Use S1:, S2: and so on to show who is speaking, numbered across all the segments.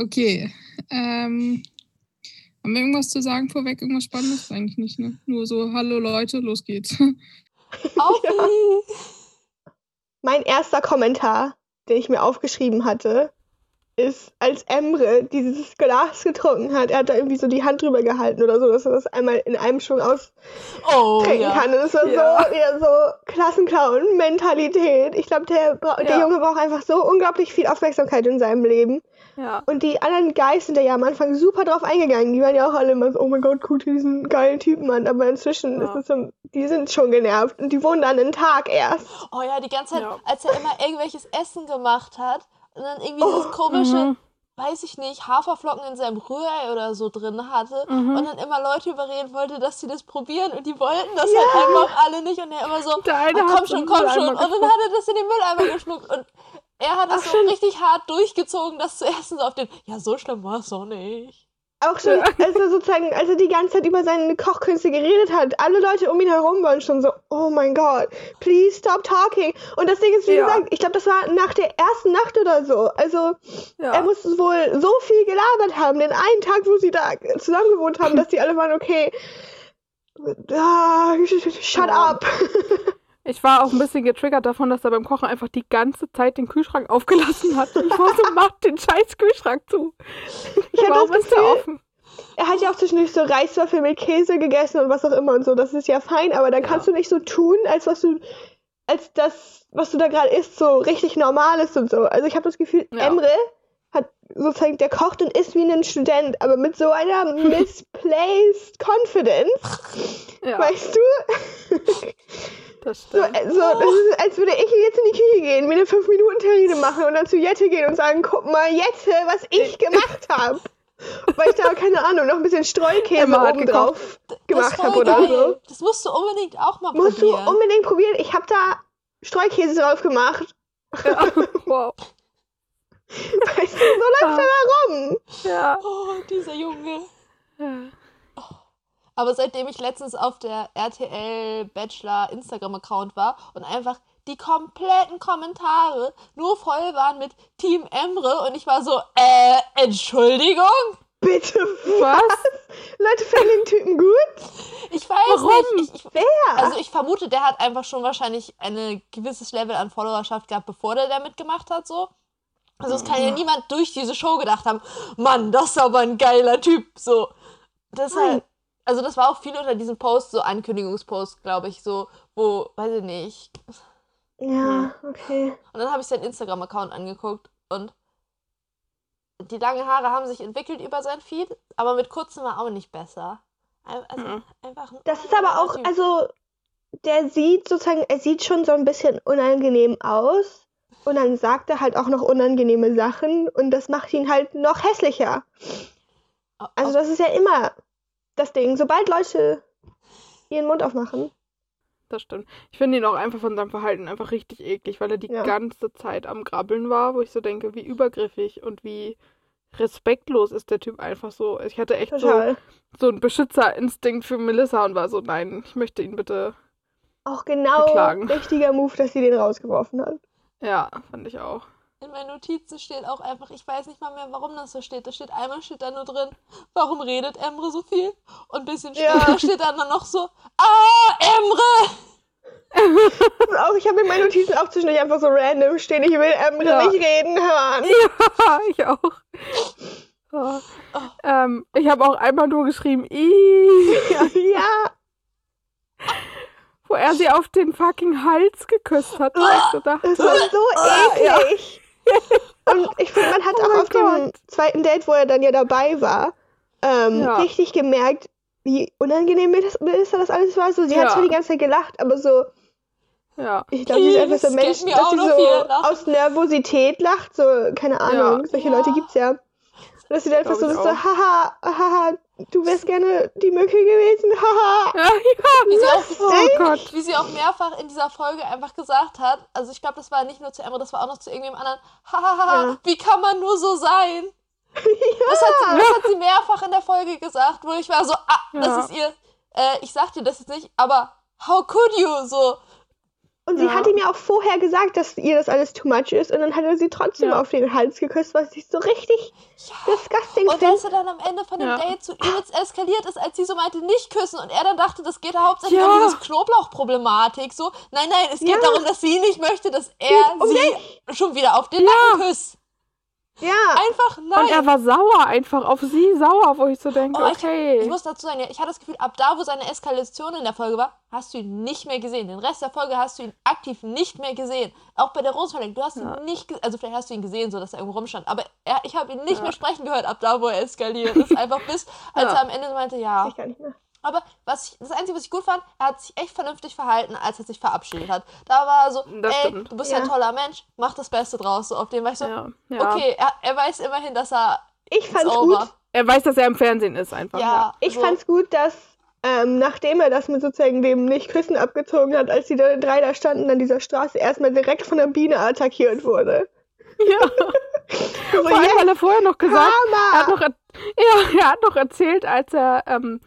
S1: Okay. Ähm, haben wir irgendwas zu sagen vorweg? Irgendwas Spannendes? Eigentlich nicht, ne? Nur so, hallo Leute, los geht's.
S2: Auf
S3: Ja. Mein erster Kommentar, den ich mir aufgeschrieben hatte, ist, als Emre dieses Glas getrunken hat, er hat da irgendwie so die Hand drüber gehalten oder so, dass er das einmal in einem Schwung austrinken
S2: Oh, ja.
S3: kann. Und es war
S4: Ja.
S3: so, wieder so Klassenclown-Mentalität. Ich glaube, der, der
S4: Ja.
S3: Junge braucht einfach so unglaublich viel Aufmerksamkeit in seinem Leben.
S4: Ja.
S3: Und die anderen Guys sind da ja am Anfang super drauf eingegangen. Die waren ja auch alle immer so, oh mein Gott, guck dir diesen geilen Typen an. Aber inzwischen
S4: Ja.
S3: ist es so, die sind schon genervt. Und die wohnen dann einen Tag erst.
S2: Oh ja, die ganze Zeit,
S4: Ja.
S2: als er immer irgendwelches Essen gemacht hat und dann irgendwie
S3: Oh,
S2: dieses komische,
S4: Mhm.
S2: weiß ich nicht, Haferflocken in seinem Rührei oder so drin hatte
S4: Mhm.
S2: und dann immer Leute überreden wollte, dass sie das probieren und die wollten das halt einfach alle nicht und er immer so, oh, komm schon, komm schon und dann hat er das in den Mülleimer geschluckt und er hat es so richtig hart durchgezogen, das zu essen, so auf den, ja, so schlimm war es doch nicht.
S3: Auch schon,
S4: Ja.
S3: als er sozusagen, als er die ganze Zeit über seine Kochkünste geredet hat, alle Leute um ihn herum waren schon so, oh mein Gott, please stop talking. Und das Ding ist, wie
S4: Ja.
S3: gesagt, ich glaube, das war nach der ersten Nacht oder so. Also,
S4: Ja.
S3: er muss wohl so viel gelabert haben, den einen Tag, wo sie da zusammen gewohnt haben, dass die alle waren, okay, ah, shut up.
S4: Ich war auch ein bisschen getriggert davon, dass er beim Kochen einfach die ganze Zeit den Kühlschrank aufgelassen hat. Ich war so, mach den scheiß Kühlschrank zu.
S3: Ich
S4: Warum
S3: das
S4: ist der offen?
S3: Er hat ja auch zwischendurch so Reiswürfel mit Käse gegessen und was auch immer und so. Das ist ja fein, aber dann
S4: Ja.
S3: kannst du nicht so tun, als was du, als das, was du da gerade isst, so richtig normal ist und so. Also ich habe das Gefühl,
S4: Ja.
S3: Emre hat sozusagen, der kocht und isst wie ein Student, aber mit so einer misplaced confidence,
S4: Ja,
S3: weißt du?
S4: das
S3: So,
S4: stimmt.
S3: äh, so, das ist, als würde ich jetzt in die Küche gehen, mir eine 5-Minuten-Terrine machen und dann zu Jette gehen und sagen, guck mal, Jette, was ich gemacht habe. Weil ich da, keine Ahnung, noch ein bisschen Streukäse
S4: Emma
S3: oben drauf gemacht habe oder so.
S2: Das musst du unbedingt auch mal
S3: Musst du
S2: probieren.
S3: unbedingt probieren. Ich habe da Streukäse drauf gemacht.
S4: Ja. Wow.
S3: Weißt du, so läuft er da rum.
S4: Ja.
S2: oh, dieser Junge.
S4: Ja.
S2: Aber seitdem ich letztens auf der RTL Bachelor Instagram-Account war und einfach die kompletten Kommentare nur voll waren mit Team Emre und ich war so, äh, Entschuldigung?
S3: Bitte,
S4: Was?
S3: Leute finden den Typen gut?
S2: Ich weiß
S4: Warum?
S2: nicht. Ich, ich,
S3: Wer?
S2: also ich vermute, der hat einfach schon wahrscheinlich ein gewisses Level an Followerschaft gehabt, bevor der da mitgemacht hat, so. Also es kann ja niemand durch diese Show gedacht haben, Mann, das ist aber ein geiler Typ, so. Deshalb, also das war auch viel unter diesem Post, so Ankündigungspost, glaube ich, so, wo, weiß ich nicht.
S3: ja, okay.
S2: Und dann habe ich seinen Instagram-Account angeguckt und die langen Haare haben sich entwickelt über sein Feed, aber mit kurzen war auch nicht besser. Also
S4: Mhm.
S2: einfach ein
S3: Das ist aber auch, also, der sieht sozusagen, er sieht schon so ein bisschen unangenehm aus. Und dann sagt er halt auch noch unangenehme Sachen. Und das macht ihn halt noch hässlicher. Also, das ist ja immer das Ding. Sobald Leute ihren Mund aufmachen.
S4: Das stimmt. Ich finde ihn auch einfach von seinem Verhalten einfach richtig eklig, weil er die
S3: Ja.
S4: ganze Zeit am Grabbeln war, wo ich so denke, wie übergriffig und wie respektlos ist der Typ einfach so. Ich hatte echt so, so einen Beschützerinstinkt für Melissa und war so, nein, ich möchte ihn bitte.
S3: Auch genau
S4: Verklagen.
S3: richtiger Move, dass sie den rausgeworfen hat.
S4: Ja, fand ich auch.
S2: In meinen Notizen steht auch einfach, ich weiß nicht mal mehr, warum das so steht. Da steht einmal steht da nur drin, warum redet Emre so viel? Und ein bisschen
S3: Ja.
S2: später steht dann noch so, ah, Emre!
S3: Auch, ich habe in meinen Notizen auch zwischendurch einfach so random stehen. Ich will Emre
S4: Ja.
S3: nicht reden hören.
S4: Ja, ich auch. Ja. Ähm, ich habe auch einmal nur geschrieben,
S3: ja.
S4: wo er sie auf den fucking Hals geküsst hat. Und ich so dachte,
S3: Das war so
S4: ja.
S3: eklig. Und ich finde, man hat
S4: Oh
S3: auch auf dem zweiten Date, wo er dann ja dabei war, ähm,
S4: Ja.
S3: richtig gemerkt, wie unangenehm Melissa Melissa das alles war. So, sie hat
S4: Ja.
S3: zwar die ganze Zeit gelacht, aber so,
S4: ja.
S3: ich glaube, sie ist einfach so ein Mensch,
S2: mir
S3: dass sie so aus Nervosität lacht. So, keine Ahnung, solche
S2: Ja.
S3: Leute gibt's ja. Und dass sie dann einfach so, so, haha, haha, du wärst gerne die Mücke gewesen, haha.
S4: Ja,
S2: Wie sie,
S4: ja.
S2: auch,
S4: Oh Gott.
S2: wie sie auch mehrfach in dieser Folge einfach gesagt hat, also ich glaube, das war nicht nur zu Emre, das war auch noch zu irgendjemand anderen, hahaha,
S3: Ja.
S2: wie kann man nur so sein? Das, hat sie, das hat sie mehrfach in der Folge gesagt, wo ich war so, ah,
S4: Ja.
S2: das ist ihr, äh, ich sag dir das jetzt nicht, aber how could you, so,
S3: Und sie
S4: Ja.
S3: hat ihm ja auch vorher gesagt, dass ihr das alles too much ist. Und dann hat er sie trotzdem
S4: Ja.
S3: auf den Hals geküsst, was ich so richtig disgusting
S2: Und
S3: finde.
S2: dass er dann am Ende von dem
S4: Ja.
S2: Date so übelst eskaliert ist, als sie so meinte, nicht küssen. Und er dann dachte, das geht hauptsächlich
S4: Ja.
S2: um diese Knoblauchproblematik. So, nein, nein, es geht
S3: Ja.
S2: darum, dass sie nicht möchte, dass er
S3: Geht um
S2: sie schon wieder auf den Nacken küsst.
S3: Ja,
S2: Einfach nein.
S4: Und er war sauer einfach auf sie, sauer, wo ich so denke,
S2: Oh, ich,
S4: okay.
S2: ich muss dazu sagen, ja, ich hatte das Gefühl, ab da, wo seine Eskalation in der Folge war, hast du ihn nicht mehr gesehen. Den Rest der Folge hast du ihn aktiv nicht mehr gesehen. Auch bei der Rosenverlegung, du hast
S4: Ja.
S2: ihn nicht, ge- also vielleicht hast du ihn gesehen, so dass er irgendwo rumstand, aber er, ich habe ihn nicht mehr sprechen gehört, ab da, wo er eskaliert ist. Einfach bis, als
S4: Ja.
S2: er am Ende meinte, ja.
S3: ich gar nicht mehr.
S2: Aber was ich, das Einzige, was ich gut fand, er hat sich echt vernünftig verhalten, als er sich verabschiedet hat. Da war er so,
S4: Das
S2: ey,
S4: stimmt.
S2: du bist
S3: Ja.
S2: ein toller Mensch, mach das Beste draus. So, auf dem war ich so,
S4: ja, ja.
S2: okay, er, er weiß immerhin, dass er
S3: Ich fand's
S2: over.
S3: gut.
S4: Er weiß, dass er im Fernsehen ist einfach.
S2: Ja,
S3: Ich
S2: so.
S3: fand's gut, dass ähm, nachdem er das mit sozusagen dem Nicht-Küssen abgezogen hat, als die drei da standen an dieser Straße, erstmal direkt von der Biene attackiert wurde.
S4: ja.
S3: So,
S4: Vor allem, weil er vorher noch gesagt er hat noch, er- ja, er hat noch erzählt, als er ähm,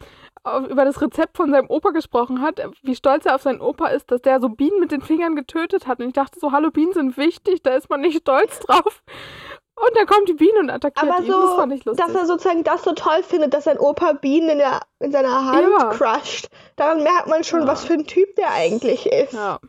S4: über das Rezept von seinem Opa gesprochen hat, wie stolz er auf seinen Opa ist, dass der so Bienen mit den Fingern getötet hat. Und ich dachte so, hallo, Bienen sind wichtig, da ist man nicht stolz drauf. Und dann kommt die Biene und attackiert
S3: Aber
S4: ihn. das
S3: so,
S4: fand ich lustig.
S3: dass er sozusagen das so toll findet, dass sein Opa Bienen in, der, in seiner Hand
S4: Ja.
S3: crusht. Daran merkt man schon,
S4: Ja.
S3: was für ein Typ der eigentlich ist.
S4: Ja.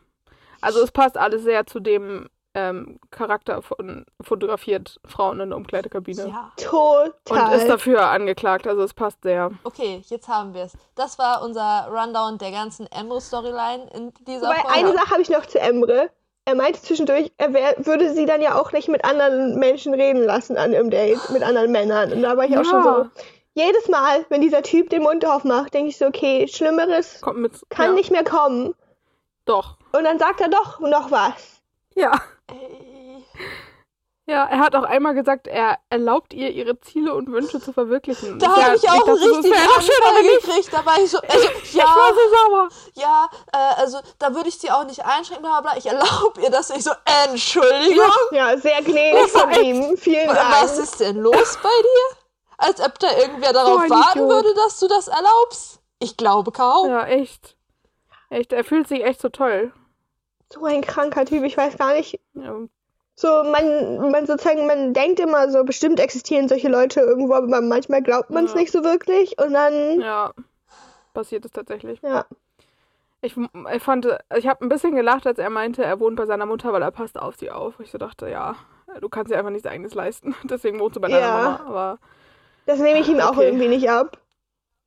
S4: Also es passt alles sehr zu dem ähm, Charakter von fotografiert Frauen in der Umkleidekabine.
S2: Ja.
S3: Total.
S4: Und ist dafür angeklagt, also es passt sehr.
S2: Okay, jetzt haben wir es. Das war unser Rundown der ganzen Emro-Storyline in dieser
S3: Wobei,
S2: Folge.
S3: eine Sache habe ich noch zu Emre. Er meinte zwischendurch, er wär, würde sie dann ja auch nicht mit anderen Menschen reden lassen an ihrem Date, mit anderen Männern. Und da war ich auch schon so. Jedes Mal, wenn dieser Typ den Mund aufmacht, denke ich so, okay, Schlimmeres
S4: mit.
S3: kann
S4: ja,
S3: nicht mehr kommen.
S4: Doch.
S3: Und dann sagt er doch noch was.
S4: Ja.
S2: Ey.
S4: Ja, er hat auch einmal gesagt, er erlaubt ihr, ihre Ziele und Wünsche zu verwirklichen.
S2: Da habe ich auch
S4: so,
S2: richtig
S4: aber
S2: Anfall
S4: nicht.
S2: gekriegt. Da war ich so, also,
S4: Ich war
S2: ja,
S4: so sauer.
S2: ja, äh, also da würde ich sie auch nicht einschränken, bla bla. Ich erlaube ihr das. Ich so, Entschuldigung,
S3: Ja, sehr gnädig von ihm. Vielen Dank.
S2: was ist denn los bei dir? Als ob da irgendwer darauf
S4: ein
S2: warten
S4: Idiot.
S2: würde, dass du das erlaubst. Ich glaube kaum.
S4: Ja, echt. Echt, er fühlt sich echt so toll.
S3: So ein kranker Typ, ich weiß gar nicht.
S4: Ja,
S3: So, man, man sozusagen, man denkt immer so, bestimmt existieren solche Leute irgendwo, aber man, manchmal glaubt man es
S4: Ja.
S3: nicht so wirklich. Und dann,
S4: ja. passiert es tatsächlich.
S3: ja.
S4: Ich, ich fand, ich habe ein bisschen gelacht, als er meinte, er wohnt bei seiner Mutter, weil er passt auf sie auf. Ich so dachte, ja, du kannst dir einfach nichts eigenes leisten. Deswegen wohnst du bei deiner
S3: Ja.
S4: Mama. Aber
S3: Das nehme ich ihm auch
S4: Okay.
S3: irgendwie nicht ab.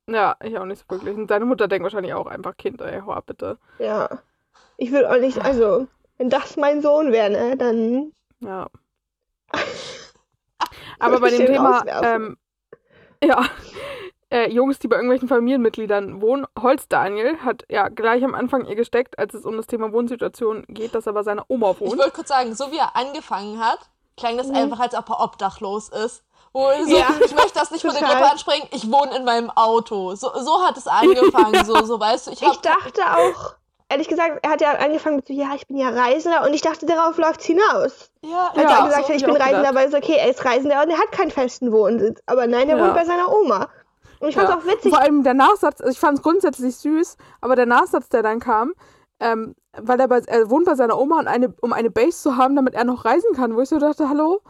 S4: ja, ich auch nicht so wirklich. Und seine Mutter denkt wahrscheinlich auch einfach, Kind, ey, hau ab bitte.
S3: Ja. Ich würde auch nicht, also, wenn das mein Sohn wäre, ne, dann.
S4: Ja. Aber bei
S3: ich
S4: dem Thema, ähm, ja, äh, Jungs, die bei irgendwelchen Familienmitgliedern wohnen, Holz Daniel hat ja gleich am Anfang ihr gesteckt, als es um das Thema Wohnsituation geht, dass er bei seiner Oma
S2: Ich
S4: wohnt.
S2: wollte kurz sagen, so wie er angefangen hat, klang das
S3: Mhm.
S2: einfach, als ob er obdachlos ist. Wo er so,
S3: Ja,
S2: ich möchte das nicht von der. Gruppe ansprechen, ich wohne in meinem Auto. So, so hat es angefangen, so, so weißt du. Ich, hab,
S3: Ich dachte auch, ehrlich gesagt, er hat ja angefangen mit so, ja, ich bin ja Reisender und ich dachte, darauf läuft's hinaus.
S2: ja,
S3: Als
S4: Ja,
S3: er gesagt
S2: so.
S3: hat, ich bin Reisender, weil es okay, er ist Reisender und er hat keinen festen Wohnsitz. Aber nein, er
S4: Ja.
S3: wohnt bei seiner Oma. Und ich fand's
S4: Ja.
S3: auch witzig.
S4: Vor allem der Nachsatz, also ich fand es grundsätzlich süß, aber der Nachsatz, der dann kam, ähm, weil er, bei, er wohnt bei seiner Oma, und eine, um eine Base zu haben, damit er noch reisen kann, wo ich so dachte, hallo,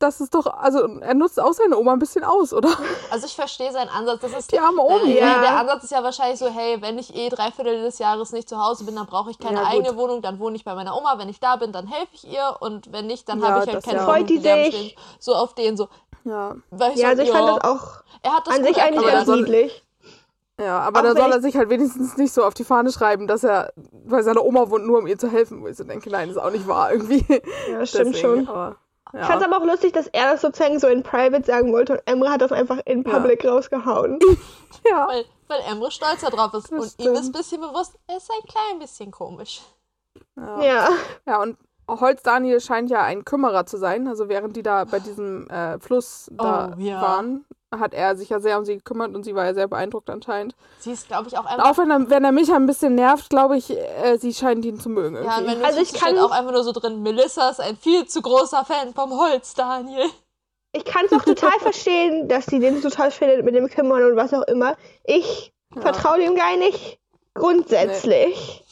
S4: das ist doch, also er nutzt auch seine Oma ein bisschen aus, oder?
S2: Also ich verstehe seinen Ansatz. Das ist
S4: Die arme Omi.
S2: Äh,
S3: Ja.
S2: Der Ansatz ist ja wahrscheinlich so, hey, wenn ich eh drei Viertel des Jahres nicht zu Hause bin, dann brauche ich keine
S4: Ja,
S2: eigene Wohnung, dann wohne ich bei meiner Oma. Wenn ich da bin, dann helfe ich ihr und wenn nicht, dann
S4: Ja,
S2: habe ich halt keine.
S3: Freut die
S2: stehen. So auf den so.
S4: Ja.
S2: Ich
S3: also ich fand das auch
S2: er hat das
S3: an sich eigentlich ganz niedlich.
S4: Ja, aber
S3: Auch
S4: da soll er
S3: ich-
S4: sich halt wenigstens nicht so auf die Fahne schreiben, dass er bei seiner Oma wohnt, nur um ihr zu helfen, wo ich so denke, nein, das ist auch nicht wahr irgendwie.
S3: Ja, stimmt
S4: Deswegen,
S3: schon.
S4: Aber,
S3: Ich fand's
S4: ja.
S3: aber auch lustig, dass er das sozusagen so in Private sagen wollte und Emre hat das einfach in
S4: Ja.
S3: Public rausgehauen.
S4: ja.
S2: weil, weil Emre stolz darauf ist.
S4: Das
S2: und ihm ist ein
S4: stimmt.
S2: bisschen bewusst, er ist ein klein bisschen komisch.
S4: Ja.
S3: Ja.
S4: Ja, und Holz Daniel scheint ja ein Kümmerer zu sein. Also während die da bei diesem äh, Fluss da
S2: Oh, ja.
S4: waren, hat er sich ja sehr um sie gekümmert und sie war ja sehr beeindruckt anscheinend.
S2: Sie ist, glaube ich, auch einfach.
S4: auch wenn er, wenn er mich ein bisschen nervt, glaube ich, äh, sie scheint ihn zu mögen
S2: Ja,
S4: irgendwie.
S2: wenn
S3: Also ich kann-
S2: auch einfach nur so drin, Melissa ist ein viel zu großer Fan vom Holz, Daniel.
S3: Ich kann es auch total verstehen, dass sie den total findet mit dem Kümmern und was auch immer. Ich
S4: Ja.
S3: vertraue dem gar nicht grundsätzlich.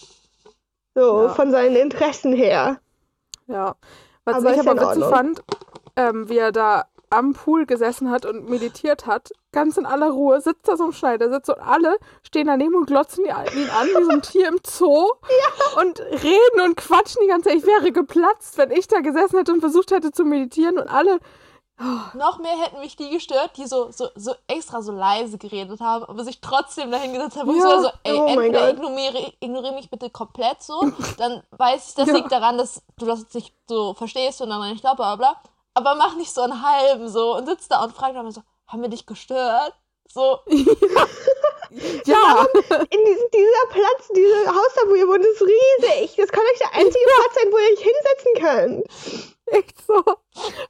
S3: So
S4: Ja.
S3: von seinen Interessen her.
S4: Ja. Was
S3: Aber
S4: ich aber witzig fand, ähm, wie er da am Pool gesessen hat und meditiert hat, ganz in aller Ruhe, sitzt da so im Schneidersitz und alle stehen daneben und glotzen ihn an wie so ein Tier im Zoo und reden und quatschen die ganze Zeit. Ich wäre geplatzt, wenn ich da gesessen hätte und versucht hätte zu meditieren und alle.
S2: Noch mehr hätten mich die gestört, die so, so, so extra so leise geredet haben, aber sich trotzdem dahingesetzt haben. Wo ich
S4: Ja.
S2: so, also, ey,
S3: Oh
S2: entweder ignoriere, ignoriere mich bitte komplett so, dann weiß ich, das
S4: Ja.
S2: liegt daran, dass du das nicht so verstehst und dann nicht bla bla bla. Aber mach nicht so einen halben so und sitzt da und fragt dann so, haben wir dich gestört? So,
S4: Ja,
S3: In diesem, dieser Platz, dieses Haus da, wo ihr wohnt, ist riesig. Das kann euch der einzige Platz sein, wo ihr euch hinsetzen könnt.
S4: echt so.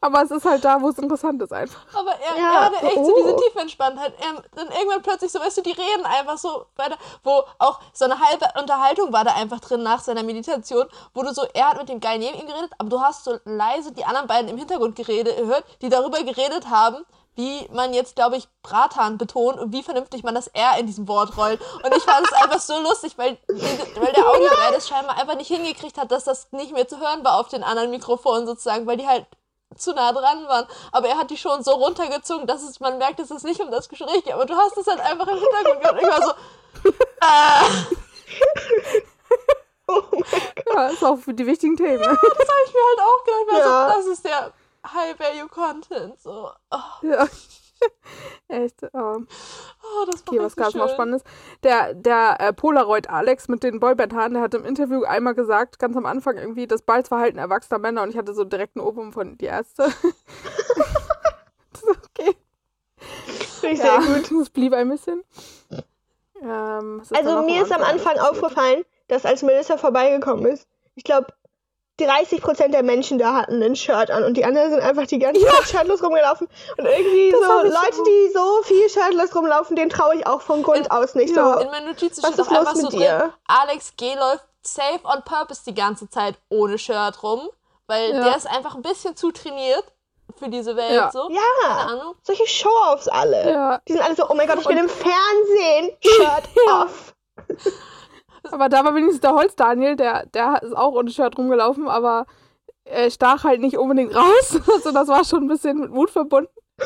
S4: Aber es ist halt da, wo es interessant ist einfach.
S2: aber er,
S3: Ja,
S2: er hatte echt so
S3: oh.
S2: diese Tiefentspanntheit. Er, dann irgendwann plötzlich so, weißt du, die reden einfach so weiter, wo auch so eine halbe Unterhaltung war da einfach drin nach seiner Meditation, wo du so, er hat mit dem Guy neben ihm geredet, aber du hast so leise die anderen beiden im Hintergrund geredet, gehört, die darüber geredet haben, wie man jetzt, glaube ich, Bratan betont und wie vernünftig man das R in diesem Wort rollt. Und ich fand es einfach so lustig, weil, weil der Audioguy das scheinbar einfach nicht hingekriegt hat, dass das nicht mehr zu hören war auf den anderen Mikrofonen sozusagen, weil die halt zu nah dran waren. Aber er hat die schon so runtergezogen, dass es, man merkt, es ist nicht um das Gespräch geht. Aber du hast es halt einfach im Hintergrund gehört. Und ich war so, äh,
S3: Oh mein Gott.
S4: Ja, ist auch für die wichtigen Themen.
S2: das habe ich mir halt auch gedacht. Ich war
S3: Ja.
S2: so, das ist der High-Value-Content. So, oh,
S4: Ja. Echt. Oh.
S2: oh, das war
S4: Okay, was gab es noch. Spannendes? Der, der äh, Polaroid Alex mit den Boyband-Haaren, der hat im Interview einmal gesagt, ganz am Anfang irgendwie, das Balzverhalten erwachsener Männer und ich hatte so direkt einen Ohrwurm von die Ärzte. Das ist okay.
S3: Finde ich
S4: Ja,
S3: sehr gut.
S4: das blieb ein bisschen. Ähm,
S3: Also mir ist am Anfang aufgefallen, dass als Melissa vorbeigekommen ist, ich glaube, 30% der Menschen da hatten ein Shirt an und die anderen sind einfach die ganze Zeit shirtlos rumgelaufen. Und irgendwie
S4: Das
S3: so Leute, die so viel shirtlos rumlaufen, denen traue ich auch von Grund aus nicht
S4: ja.
S3: so.
S2: In meinen Notizen
S3: Was
S2: steht
S3: ist
S2: auch einfach so
S3: mit
S2: drin,
S3: dir?
S2: Alex G. läuft safe on purpose die ganze Zeit ohne Shirt rum, weil
S4: Ja.
S2: der ist einfach ein bisschen zu trainiert für diese Welt.
S4: Ja.
S2: So. Keine
S3: Ja,
S2: Ahnung.
S3: solche Show-Offs alle.
S4: Ja,
S3: Die sind alle so, oh mein Gott, ich bin im Fernsehen, Shirt
S4: Ja.
S3: off.
S4: Aber da war wenigstens der Holz-Daniel, der, der ist auch ohne Shirt rumgelaufen, aber er stach halt nicht unbedingt raus. Also das war schon ein bisschen mit Mut verbunden.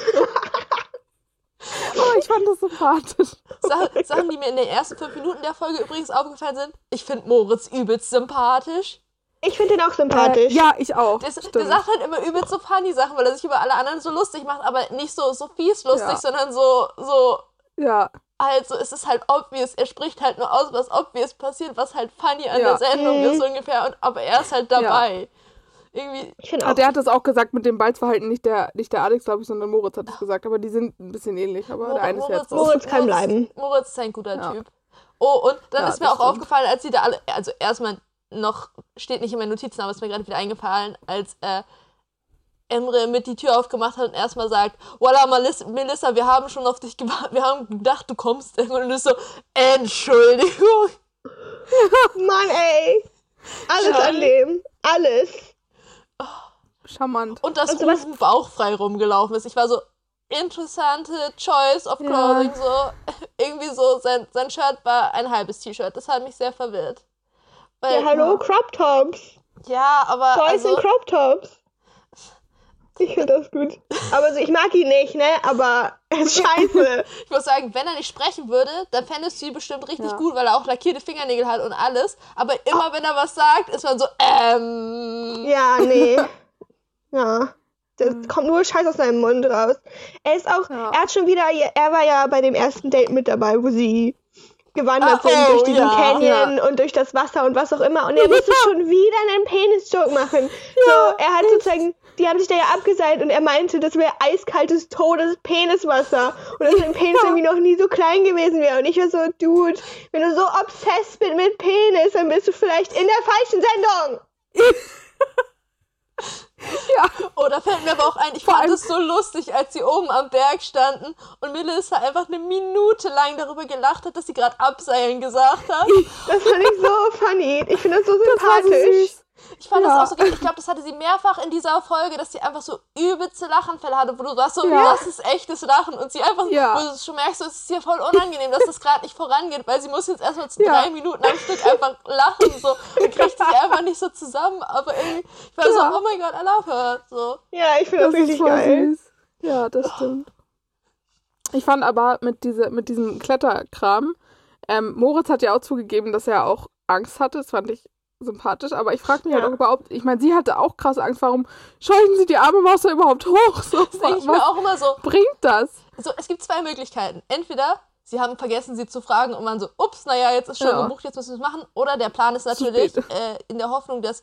S4: Aber ich fand das sympathisch.
S2: Sa Sachen, die mir in den ersten fünf Minuten der Folge übrigens aufgefallen sind. Ich finde Moritz übelst sympathisch.
S3: Ich finde den auch sympathisch.
S4: Äh, ja, ich auch.
S2: Der, der sagt halt immer übelst so funny Sachen, weil er sich über alle anderen so lustig macht, aber nicht so, so fies lustig,
S4: Ja.
S2: sondern so, so,
S4: Ja,
S2: halt so, es ist halt obvious. Er spricht halt nur aus, was obvious passiert, was halt funny an
S4: Ja.
S2: der Sendung
S3: Mhm.
S2: ist ungefähr, und, aber er ist halt dabei. Irgendwie,
S3: Ich finde
S4: Ah,
S3: auch.
S4: der hat das auch gesagt mit dem Balzverhalten, nicht der, nicht der Alex, glaube ich, sondern Moritz hat es gesagt. Aber die sind ein bisschen ähnlich. Aber der eine ist jetzt raus.
S3: Moritz kann bleiben.
S2: Moritz ist ein guter
S4: Ja.
S2: Typ. Oh, und dann
S4: Ja,
S2: ist mir auch
S4: stimmt.
S2: aufgefallen, als sie da alle, also erstmal noch, steht nicht in meinen Notizen, aber ist mir gerade wieder eingefallen, als äh, Emre mit die Tür aufgemacht hat und erstmal sagt, Voila, Malis- Melissa, wir haben schon auf dich gewartet, wir haben gedacht, du kommst irgendwann und du so, Entschuldigung.
S3: Mann, ey. Alles
S2: Ja.
S3: an dem. Alles.
S4: Charmant.
S2: Und dass
S3: Also
S2: Uwe bauchfrei rumgelaufen ist. Ich war so, interessante Choice of
S4: Ja.
S2: Clothing, so, irgendwie so, sein, sein Shirt war ein halbes T-Shirt, das hat mich sehr verwirrt. Weil,
S3: Ja, hallo, Crop Tops.
S2: ja, aber,
S3: Boys in
S2: also,
S3: Crop Tops. Ich finde das gut. Aber so, ich mag ihn nicht, ne? Aber er ist scheiße.
S2: Ich muss sagen, wenn er nicht sprechen würde, dann fändest du ihn bestimmt richtig
S4: Ja.
S2: gut, weil er auch lackierte Fingernägel hat und alles. Aber immer wenn er was sagt, ist man so, ähm.
S3: ja, nee. Ja. Das kommt nur Scheiß aus seinem Mund raus. Er ist auch,
S4: Ja.
S3: er hat schon wieder, er war ja bei dem ersten Date mit dabei, wo sie gewandert
S2: Ah,
S3: sind
S2: oh,
S3: durch diesen
S2: ja.
S3: Canyon und durch das Wasser und was auch immer. Und er musste schon wieder einen Penis-Joke machen. so, er hat sozusagen, die haben sich da ja abgeseilt und er meinte, das wäre eiskaltes, totes Peniswasser. Und dass sein Penis irgendwie noch nie so klein gewesen wäre. Und ich war so, Dude, wenn du so obsessed bist mit Penis, dann bist du vielleicht in der falschen Sendung.
S2: Oh, da fällt mir aber auch ein, ich
S4: Vor
S2: fand es so lustig, als sie oben am Berg standen und Melissa einfach eine Minute lang darüber gelacht hat, dass sie gerade abseilen gesagt hat.
S3: Das fand ich so funny. Ich finde das so
S4: Das war so
S3: sympathisch.
S4: süß.
S2: Ich fand
S4: Ja.
S2: das auch so, ich glaube, das hatte sie mehrfach in dieser Folge, dass sie einfach so übelste Lachenfälle hatte, wo du sagst so,
S4: Ja.
S2: das ist echtes Lachen und sie einfach,
S4: Ja.
S2: wo du schon merkst, so, es ist ihr voll unangenehm, dass das gerade nicht vorangeht, weil sie muss jetzt erstmal zu
S4: Ja.
S2: drei Minuten am Stück einfach lachen so und kriegt sich einfach nicht so zusammen, aber irgendwie, ich war
S4: Ja.
S2: so, oh mein Gott, I love her, so.
S3: Ja, ich finde das,
S4: Das ist
S3: richtig
S4: voll
S3: geil.
S4: süß. Ja, das stimmt. Ich fand aber mit, diese, mit diesem Kletterkram, ähm, Moritz hat ja auch zugegeben, dass er auch Angst hatte. Das fand ich sympathisch. Aber ich frage mich
S3: Ja.
S4: halt auch überhaupt, ich meine, sie hatte auch krasse Angst. Warum scheuchen sie die arme Maus da überhaupt hoch? So,
S2: Das denke ich mir
S4: was
S2: auch immer so,
S4: bringt das?
S2: so, es gibt zwei Möglichkeiten. Entweder sie haben vergessen, sie zu fragen und man so, ups, naja, jetzt ist schon
S4: Ja.
S2: gebucht, jetzt müssen wir es machen. Oder der Plan ist natürlich äh, in der Hoffnung, dass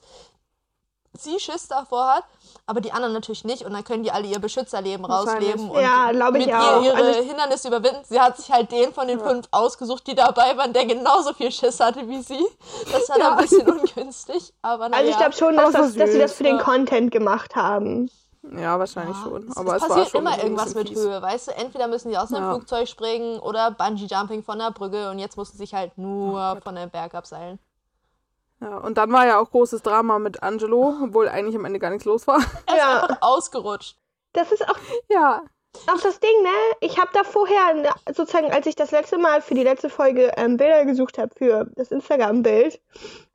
S2: sie Schiss davor hat, aber die anderen natürlich nicht. Und dann können die alle ihr Beschützerleben rausleben und
S3: Ja, glaube ich
S2: mit
S3: auch.
S2: ihr ihre
S3: Also
S2: Hindernisse überwinden. Sie hat sich halt den von den
S4: Ja.
S2: fünf ausgesucht, die dabei waren, der genauso viel Schiss hatte wie sie. Das war
S4: Ja.
S2: dann ein bisschen ungünstig, aber naja.
S3: Also ich glaube schon, dass, das, dass sie das für den
S2: ja.
S3: Content gemacht haben.
S4: Ja, wahrscheinlich
S2: Ja,
S4: schon.
S2: es,
S4: Aber
S2: es
S4: es, war
S2: passiert
S4: schon
S2: immer irgendwas mit
S4: fies.
S2: Höhe, weißt du? Entweder müssen die aus einem
S4: Ja.
S2: Flugzeug springen oder Bungee-Jumping von der Brücke und jetzt mussten sie sich halt nur
S4: Oh
S2: von der Berg abseilen.
S4: Ja, und dann war ja auch großes Drama mit Angelo, obwohl eigentlich am Ende gar nichts los war.
S2: Er ist
S3: Ja.
S2: einfach ausgerutscht.
S3: Das ist auch,
S4: Ja,
S3: auch das Ding, ne? Ich habe da vorher, sozusagen, als ich das letzte Mal für die letzte Folge ähm, Bilder gesucht habe für das Instagram-Bild,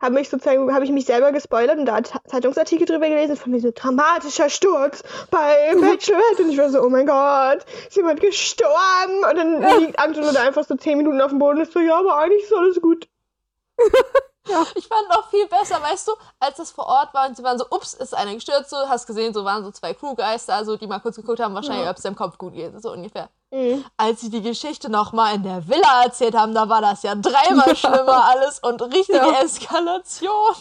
S3: habe ich sozusagen, habe ich mich selber gespoilert und da hat Zeitungsartikel drüber gelesen von mir so dramatischer Sturz bei Bachelorette und ich war so, oh mein Gott, ist jemand gestorben? Und dann liegt Angelo da einfach so zehn Minuten auf dem Boden und ist so, ja, aber eigentlich ist alles gut.
S2: Ich fand noch viel besser, weißt du, als das vor Ort war und sie waren so, ups, ist einer gestürzt, so, hast gesehen, so waren so zwei Crewgeister, also die mal kurz geguckt haben, wahrscheinlich,
S4: Ja.
S2: ob es dem Kopf gut geht, so ungefähr.
S3: Mhm.
S2: Als sie die Geschichte nochmal in der Villa erzählt haben, da war das ja dreimal schlimmer alles und richtige
S4: Ja.
S2: Eskalation.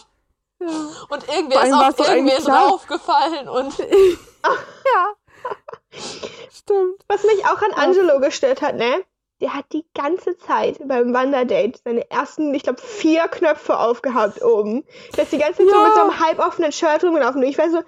S4: ja.
S2: Und irgendwer ist auf
S4: eigentlich klar.
S2: draufgefallen und
S4: Stimmt.
S3: Was mich auch an Angelo gestört hat, ne? Der hat die ganze Zeit beim Wanderdate seine ersten, ich glaube, vier Knöpfe aufgehabt oben. Der ist die ganze Zeit so
S4: Ja.
S3: mit so einem halboffenen Shirt rumgelaufen. Und ich war so,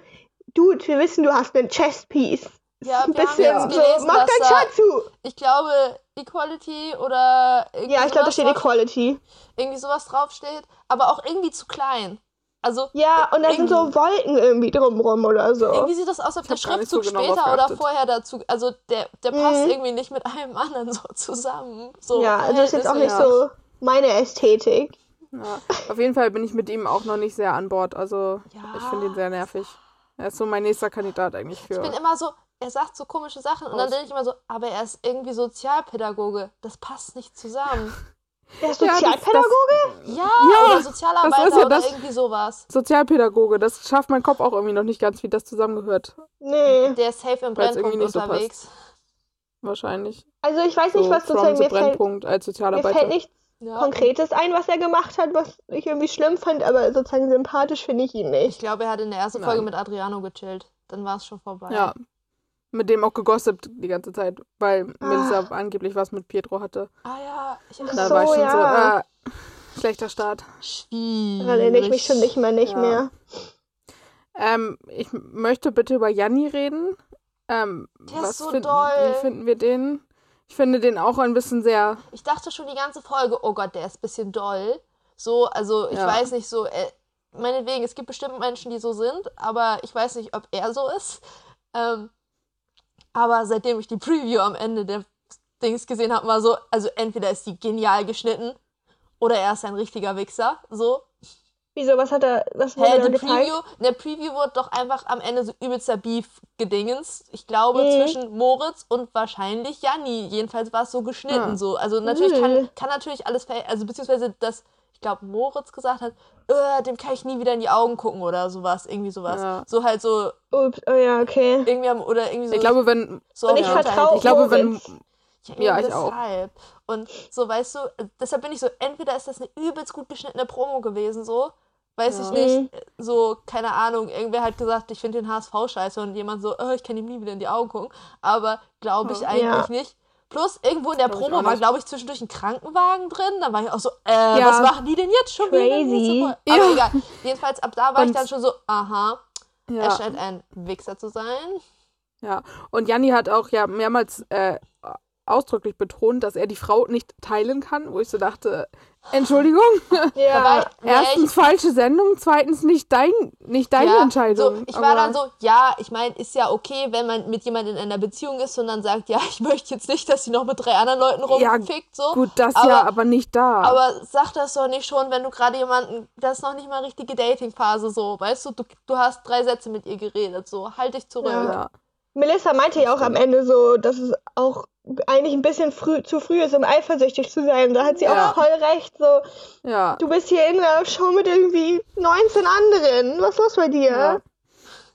S3: Dude, wir wissen, du hast einen Chestpiece.
S2: Ja,
S3: Ein
S2: haben
S3: bisschen
S2: jetzt
S3: so,
S2: gelesen,
S3: mach dein Shirt zu.
S2: ich glaube, Equality oder irgendwie,
S3: Ja, ich glaube, da steht Equality.
S2: irgendwie sowas draufsteht, aber auch irgendwie zu klein. Also
S3: Ja, und da sind so Wolken irgendwie drumrum oder so.
S2: irgendwie sieht das aus, als ob der
S4: nicht so
S2: Schriftzug
S4: genau
S2: später oder vorher dazu, also der, der passt
S3: Mhm.
S2: irgendwie nicht mit allem anderen so zusammen. So
S3: Ja, also ist jetzt auch nicht
S2: verhältnismäßig.
S3: so meine Ästhetik.
S4: Ja. Auf jeden Fall bin ich mit ihm auch noch nicht sehr an Bord. Also
S2: Ja.
S4: ich finde ihn sehr nervig. Er ist so mein nächster Kandidat eigentlich für.
S2: Ich bin immer so, er sagt so komische Sachen und dann denke ich immer so, aber er ist irgendwie Sozialpädagoge. Das passt nicht zusammen.
S3: Der ist
S4: Ja, das-
S3: Sozialpädagoge?
S2: Ja,
S4: Ja,
S2: oder
S4: das
S2: Sozialarbeiter
S4: ist ja
S2: oder
S4: das-
S2: irgendwie sowas.
S4: Sozialpädagoge, das schafft mein Kopf auch irgendwie noch nicht ganz, wie das zusammengehört.
S3: Nee.
S2: Der ist safe im Brennpunkt
S4: nicht so
S2: unterwegs.
S4: Wahrscheinlich.
S3: Also ich weiß
S4: So
S3: nicht, was
S4: from
S3: sozusagen mir fällt,
S4: Brennpunkt als
S3: mir
S4: Sozialarbeiter.
S3: fällt nichts
S2: Ja.
S3: Konkretes ein, was er gemacht hat, was ich irgendwie schlimm fand, aber sozusagen sympathisch finde ich ihn
S2: Ich
S3: nicht.
S2: glaube, er hat in der ersten
S4: Nein.
S2: Folge mit Adriano gechillt. Dann war es schon vorbei.
S4: Ja. Mit dem auch gegossipt die ganze Zeit, weil
S3: Ah.
S4: Melissa angeblich was mit Pietro hatte.
S2: Ah ja, ich
S4: Da
S3: so,
S4: war ich schon
S3: ja.
S4: so, ah, schlechter Start.
S2: Schwierig.
S3: Daran erinnere ich mich schon nicht mehr nicht
S4: Ja.
S3: mehr.
S4: Ähm, ich möchte bitte über Janni reden. Ähm,
S2: Der ist
S4: was
S2: so
S4: finden,
S2: doll.
S4: Wie finden wir den? Ich finde den auch ein bisschen sehr.
S2: Ich dachte schon die ganze Folge, oh Gott, der ist ein bisschen doll. So, also ich
S4: Ja.
S2: weiß nicht so, äh, meinetwegen, es gibt bestimmt Menschen, die so sind, aber ich weiß nicht, ob er so ist. Ähm, aber seitdem ich die Preview am Ende der Dings gesehen habe, war so, also entweder ist die genial geschnitten oder er ist ein richtiger Wichser. So,
S3: Wieso, was hat er, was wurde
S2: die
S3: gezeigt?
S2: Preview, in der Preview wurde doch einfach am Ende so übelster Beef-Gedingens. Ich glaube
S3: Mhm.
S2: zwischen Moritz und wahrscheinlich Janni. Jedenfalls war es so geschnitten
S4: Ja.
S2: so. Also natürlich kann,
S3: Mhm.
S2: kann natürlich alles also beziehungsweise dass ich glaube Moritz gesagt hat, äh, dem kann ich nie wieder in die Augen gucken oder sowas, irgendwie sowas.
S4: Ja.
S2: So halt so
S3: Ups, oh ja, okay.
S2: irgendwie am, oder irgendwie so
S4: Ich glaube, wenn.
S2: so
S3: Und ich vertraue
S4: Ich glaube, wenn.
S2: Ja,
S4: Ja, ich auch.
S2: deshalb. Und so, weißt du, deshalb bin ich so, entweder ist das eine übelst gut geschnittene Promo gewesen, so, weiß
S4: Ja.
S2: ich nicht, äh, so, keine Ahnung, irgendwer hat gesagt, ich finde den HSV scheiße und jemand so, oh, ich kann ihm nie wieder in die Augen gucken, aber glaube ich eigentlich
S3: Ja.
S2: nicht. Plus, irgendwo in der
S4: ich
S2: Promo war, glaube ich, zwischendurch ein Krankenwagen drin. Dann war ich auch so, äh,
S4: Ja.
S2: was machen die denn jetzt schon wieder?
S3: Crazy.
S2: Nächste Folge? Aber
S4: Ja.
S2: egal. Jedenfalls, ab da war ich
S4: Und-
S2: dann schon so, aha, er
S4: Ja.
S2: scheint ein Wichser zu sein.
S4: Ja, und Janni hat auch ja mehrmals äh, ausdrücklich betont, dass er die Frau nicht teilen kann, wo ich so dachte, Entschuldigung.
S3: Ja.
S4: Erstens falsche Sendung, zweitens nicht dein, nicht deine
S2: ja,
S4: Entscheidung.
S2: So, ich war dann so, ja, ich meine, ist ja okay, wenn man mit jemandem in einer Beziehung ist und dann sagt, ja, ich möchte jetzt nicht, dass sie noch mit drei anderen Leuten
S4: Ja,
S2: rumfickt, so.
S4: Gut, das
S2: aber,
S4: ja, aber nicht da.
S2: Aber sag das doch nicht schon, wenn du gerade jemanden, das ist noch nicht mal richtige Datingphase, so, weißt du, du, du hast drei Sätze mit ihr geredet, so, halt dich zurück.
S3: Ja. Melissa meinte ja auch am Ende so, dass es auch eigentlich ein bisschen früh, zu früh ist, um eifersüchtig zu sein. Da hat sie
S4: Ja.
S3: auch voll recht. So,
S4: ja.
S3: du bist hier in einer Show mit irgendwie 19 anderen. Was ist los bei dir?
S4: Ja.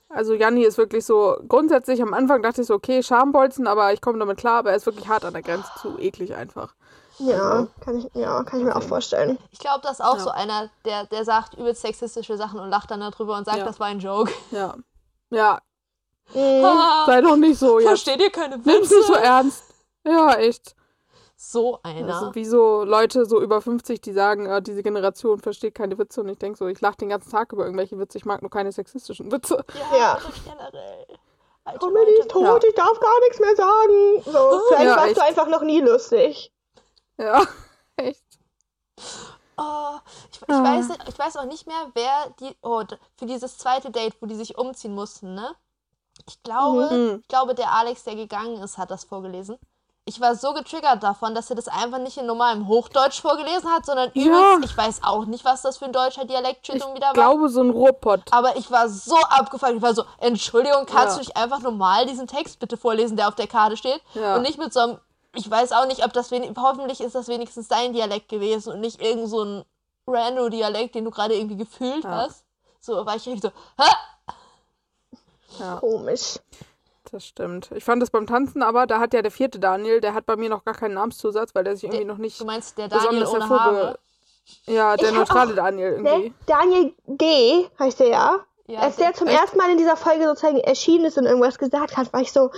S4: Also Janni ist wirklich so, grundsätzlich am Anfang dachte ich so, okay, Schambolzen, aber ich komme damit klar, aber er ist wirklich hart an der Grenze zu eklig einfach.
S3: Ja, kann ich, ja, kann ich mir auch vorstellen.
S2: Ich glaube, das ist auch
S4: Ja.
S2: so einer, der, der sagt übelst sexistische Sachen und lacht dann darüber und sagt,
S4: Ja.
S2: das war ein Joke.
S4: Ja. Ja,
S3: Mhm.
S4: sei doch nicht so jetzt.
S2: Versteht ihr keine
S4: Nimm's nicht so
S2: Witze?
S4: ernst. Ja, echt.
S2: So einer.
S4: Also wie so Leute so über 50, die sagen, äh, diese Generation versteht keine Witze und ich denke so, ich lache den ganzen Tag über irgendwelche Witze, ich mag nur keine sexistischen Witze.
S2: ja,
S3: Ja.
S2: generell. Alte
S3: Comedy ist
S2: Leute.
S3: tot, ich darf gar nichts mehr sagen. So, vielleicht
S4: Ja,
S3: warst du einfach noch nie lustig.
S4: Ja, echt.
S2: Oh, ich, ich,
S4: Ah.
S2: weiß, ich weiß auch nicht mehr, wer die. Oh, für dieses zweite Date, wo die sich umziehen mussten, ne? Ich glaube,
S4: Mhm.
S2: ich glaube, der Alex, der gegangen ist, hat das vorgelesen. Ich war so getriggert davon, dass er das einfach nicht in normalem Hochdeutsch vorgelesen hat, sondern
S4: Ja.
S2: übelst. Ich weiß auch nicht, was das für ein deutscher Dialekt
S4: Ich
S2: schon wieder war.
S4: glaube so ein Ruhrpott.
S2: Aber ich war so abgefuckt. Ich war so, Entschuldigung, kannst
S4: Ja.
S2: du nicht einfach normal diesen Text bitte vorlesen, der auf der Karte steht?
S4: Ja.
S2: Und nicht mit so einem, ich weiß auch nicht, ob das, hoffentlich ist das wenigstens dein Dialekt gewesen und nicht irgend so ein Rando-Dialekt, den du gerade irgendwie gefühlt hast. So war ich richtig so, hä?
S4: Ja.
S3: Komisch.
S4: Das stimmt. Ich fand das beim Tanzen, aber da hat ja der vierte Daniel, der hat bei mir noch gar keinen Namenszusatz, weil der sich irgendwie noch nicht
S2: Du meinst der Daniel ohne. Haare?
S4: Ja, der
S3: Ich
S4: neutrale Daniel irgendwie.
S3: Daniel G. heißt der ja.
S2: Ja,
S3: Als der zum
S4: echt?
S3: ersten Mal in dieser Folge sozusagen erschienen ist und irgendwas gesagt hat, war ich so.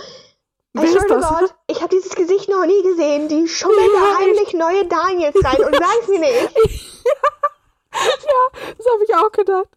S4: Wer ist das?
S3: Ich habe dieses Gesicht noch nie gesehen. Die schummeln da heimlich neue Daniels rein und sagen mir nicht.
S4: Das habe ich auch gedacht.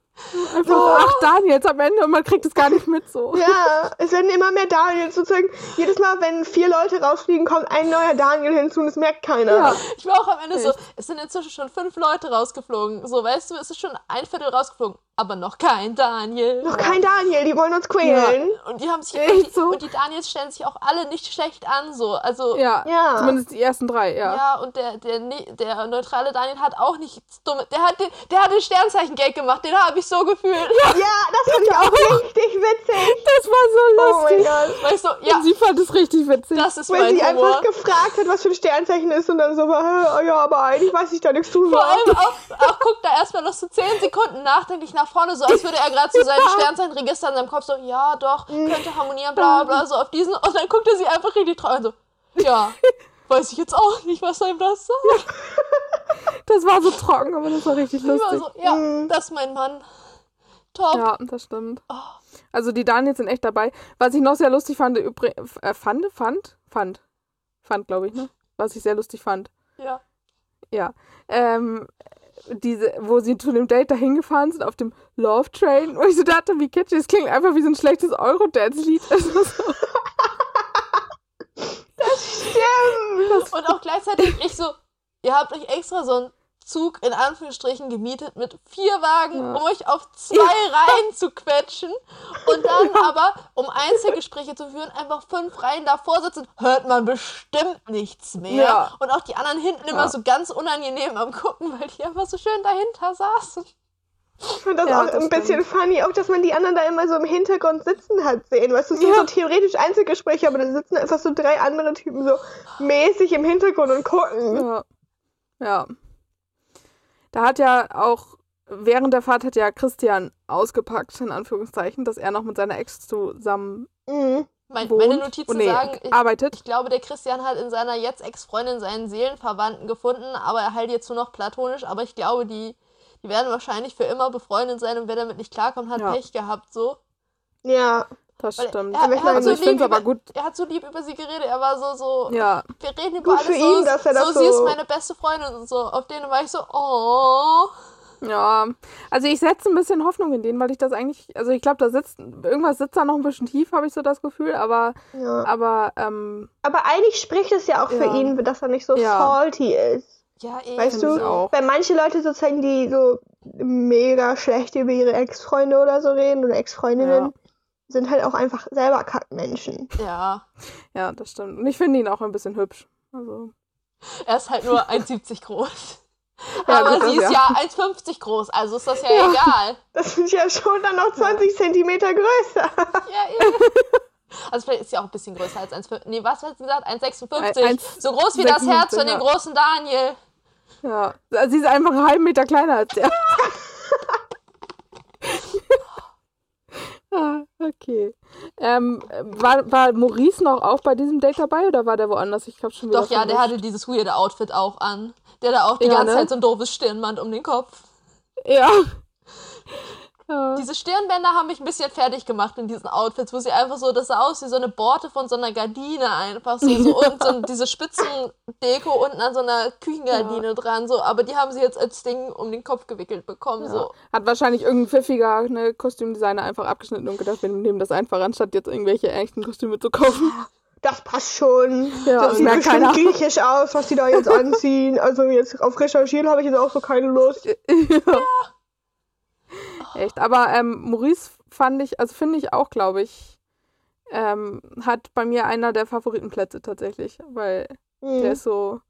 S4: Einfach
S3: Oh.
S4: acht Daniels am Ende und man kriegt es gar nicht mit so.
S3: Ja, es werden immer mehr Daniels sozusagen. Jedes Mal, wenn vier Leute rausfliegen, kommt ein neuer Daniel hinzu und das merkt keiner.
S4: Ja.
S2: Ich war auch am Ende so,
S4: Echt?
S2: es sind inzwischen schon fünf Leute rausgeflogen. So, weißt du, es ist schon ein Viertel rausgeflogen. Aber noch kein Daniel.
S3: Noch kein Daniel, die wollen uns quälen.
S2: Und die haben sich
S4: Echt
S2: und die,
S4: so?
S2: und die Daniels stellen sich auch alle nicht schlecht an, so. Also
S4: Ja,
S3: Ja.
S4: zumindest die ersten drei, ja.
S2: ja, und der, der, ne- der neutrale Daniel hat auch nichts Dummes. Der hat den, der hat den Sternzeichen-Gag gemacht, den habe ich so gefühlt.
S3: Ja, das fand ich auch richtig witzig.
S4: Das war so
S3: Oh mein
S4: lustig.
S3: Gott.
S2: Weißt du, ja,
S4: Und sie fand es richtig witzig.
S2: das ist
S3: Weil
S2: mein
S3: sie
S2: Humor.
S3: einfach gefragt hat, was für ein Sternzeichen ist und dann so war, "Hä, ja, aber eigentlich weiß ich da nichts zu
S2: Vor
S3: sagen.
S2: allem auch, auch guckt da erstmal noch so 10 Sekunden nachdenklich nach vorne, so als würde er gerade so sein Sternzeichenregister in seinem Kopf so, ja doch, könnte harmonieren, bla bla, so auf diesen. Und dann guckt er sie einfach richtig traurig so, ja, weiß ich jetzt auch nicht, was einem das sagt.
S4: Das war so trocken, aber das war richtig
S2: Ich war
S4: lustig.
S2: so, ja,
S3: Mhm.
S2: das ist mein Mann. Top.
S4: Ja, das stimmt.
S2: Oh.
S4: Also die Daniels sind echt dabei. Was ich noch sehr lustig fand, übrig, äh, fand, fand, fand, fand, glaube ich, ne? Was ich sehr lustig fand.
S2: Ja.
S4: Ja. Ähm, diese, wo sie zu dem Date dahin gefahren sind auf dem Love Train, wo ich so dachte, wie kitschig, es klingt einfach wie so ein schlechtes Eurodance-Lied. Also so,
S3: Stimmt.
S2: Und auch gleichzeitig ich so, ihr habt euch extra so einen Zug in Anführungsstrichen gemietet mit vier Wagen,
S4: Ja.
S2: um euch auf zwei Reihen zu quetschen und dann aber, um Einzelgespräche zu führen, einfach fünf Reihen davor sitzen, hört man bestimmt nichts mehr.
S4: Ja.
S2: Und auch die anderen hinten immer
S4: Ja.
S2: so ganz unangenehm am gucken, weil die einfach so schön dahinter saßen.
S3: Ich fand das
S4: Ja,
S3: auch
S4: das
S3: ein bisschen funny, auch dass man die anderen da immer so im Hintergrund sitzen hat sehen. Weißt du, es sind
S4: Ja.
S3: so theoretisch Einzelgespräche, aber dann sitzen einfach so drei andere Typen so mäßig im Hintergrund und gucken.
S4: ja. ja. Da hat ja auch, während der Fahrt hat ja Christian ausgepackt, in Anführungszeichen, dass er noch mit seiner Ex zusammen
S3: Mhm.
S2: Mein,
S4: wohnt.
S2: meine Notizen
S4: Oh, nee,
S2: sagen, ich,
S4: arbeitet.
S2: ich glaube, der Christian hat in seiner jetzt Ex-Freundin seinen Seelenverwandten gefunden, aber er halt jetzt nur noch platonisch, aber ich glaube, die, die werden wahrscheinlich für immer befreundet sein und wer damit nicht klarkommt, hat
S4: Ja.
S2: Pech gehabt, so.
S3: Ja.
S4: Das
S2: Weil
S4: stimmt.
S2: Er, er, hat so lieb über,
S4: gut.
S2: er hat so lieb über sie geredet, er war so, so,
S4: Ja,
S2: wir reden über
S3: Gut
S2: alles
S3: für
S2: so,
S3: ihn, dass er das
S2: so, sie ist
S3: so-
S2: meine beste Freundin und so. Auf denen war ich so, oh.
S4: Ja, also ich setze ein bisschen Hoffnung in den, weil ich das eigentlich, also ich glaube, da sitzt, irgendwas sitzt da noch ein bisschen tief, habe ich so das Gefühl, aber,
S3: Ja.
S4: aber, ähm,
S3: Aber eigentlich spricht es ja auch für
S4: Ja.
S3: ihn, dass er nicht so
S4: Ja.
S3: salty ist.
S2: Ja, eh.
S3: Weißt du?
S4: auch.
S3: Weil manche Leute sozusagen, die so mega schlecht über ihre Ex-Freunde oder so reden oder Ex-Freundinnen,
S4: Ja.
S3: sind halt auch einfach selber Kackmenschen.
S2: Ja.
S4: ja, das stimmt. Und ich finde ihn auch ein bisschen hübsch. Also,
S2: Er ist halt nur 1,70 groß.
S4: Ja,
S2: Aber
S4: gut, das
S2: sie ist
S4: ja.
S2: ja 1,50 groß, also ist das ja,
S3: Ja.
S2: egal.
S3: Das sind ja schon dann noch 20 Zentimeter größer.
S2: Ja, eben. Also vielleicht ist sie auch ein bisschen größer als 1,50. Nee, was hat sie gesagt? 1,56.
S4: Ein-
S2: So groß wie das
S4: 1,56,
S2: Herz von
S4: ja.
S2: dem großen Daniel.
S4: Ja. Also sie ist einfach einen halben Meter kleiner als der. ah, okay. Ähm, war, war Maurice noch auch bei diesem Date dabei oder war der woanders? Ich glaube schon wieder
S2: Doch, ja, der hatte dieses weirde Outfit auch an. Der da auch die
S4: Ja,
S2: ganze
S4: ne?
S2: Zeit so ein doofes Stirnband um den Kopf.
S4: Ja. Ja.
S2: Diese Stirnbänder haben mich ein bisschen fertig gemacht in diesen Outfits, wo sie einfach so, das sah aus wie so eine Borte von so einer Gardine einfach so, so und so diese Spitzendeko unten an so einer Küchengardine dran, so, aber die haben sie jetzt als Ding um den Kopf gewickelt bekommen,
S4: Ja.
S2: so.
S4: Hat wahrscheinlich irgendein pfiffiger ne, Kostümdesigner einfach abgeschnitten und gedacht, wir nehmen das einfach, anstatt jetzt irgendwelche echten Kostüme zu kaufen.
S3: Das passt schon.
S4: Ja,
S3: das sieht
S4: merkt
S3: bestimmt
S4: keiner.
S3: griechisch aus, was die da jetzt anziehen. Also jetzt auf Recherchieren habe ich jetzt auch so keine Lust.
S4: ja. Echt. Aber ähm, Maurice fand ich, also finde ich auch, glaube ich, ähm, hat bei mir einer der Favoritenplätze tatsächlich, weil
S3: Hm.
S4: der ist so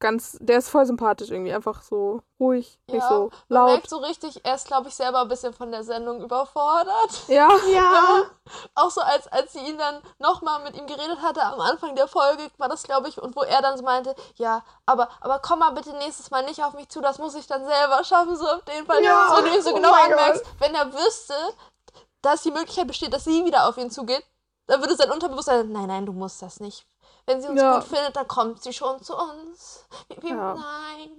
S4: ganz, der ist voll sympathisch irgendwie, einfach so ruhig, nicht
S2: Ja,
S4: so
S2: Man
S4: laut.
S2: merkt so richtig, er ist, glaube ich, selber ein bisschen von der Sendung überfordert.
S4: Ja,
S3: Ja,
S2: Auch so, als, als sie ihn dann nochmal mit ihm geredet hatte am Anfang der Folge, war das, glaube ich, und wo er dann so meinte, ja, aber, aber komm mal bitte nächstes Mal nicht auf mich zu, das muss ich dann selber schaffen, so auf den Fall.
S3: Ja,
S2: so, du so
S3: oh
S2: genau anmerkst, wenn er wüsste, dass die Möglichkeit besteht, dass sie wieder auf ihn zugeht, dann würde sein Unterbewusstsein, nein, nein, du musst das nicht. Wenn sie uns
S4: Ja.
S2: gut findet, dann kommt sie schon zu uns. Wie, wie,
S4: Ja.
S2: Nein.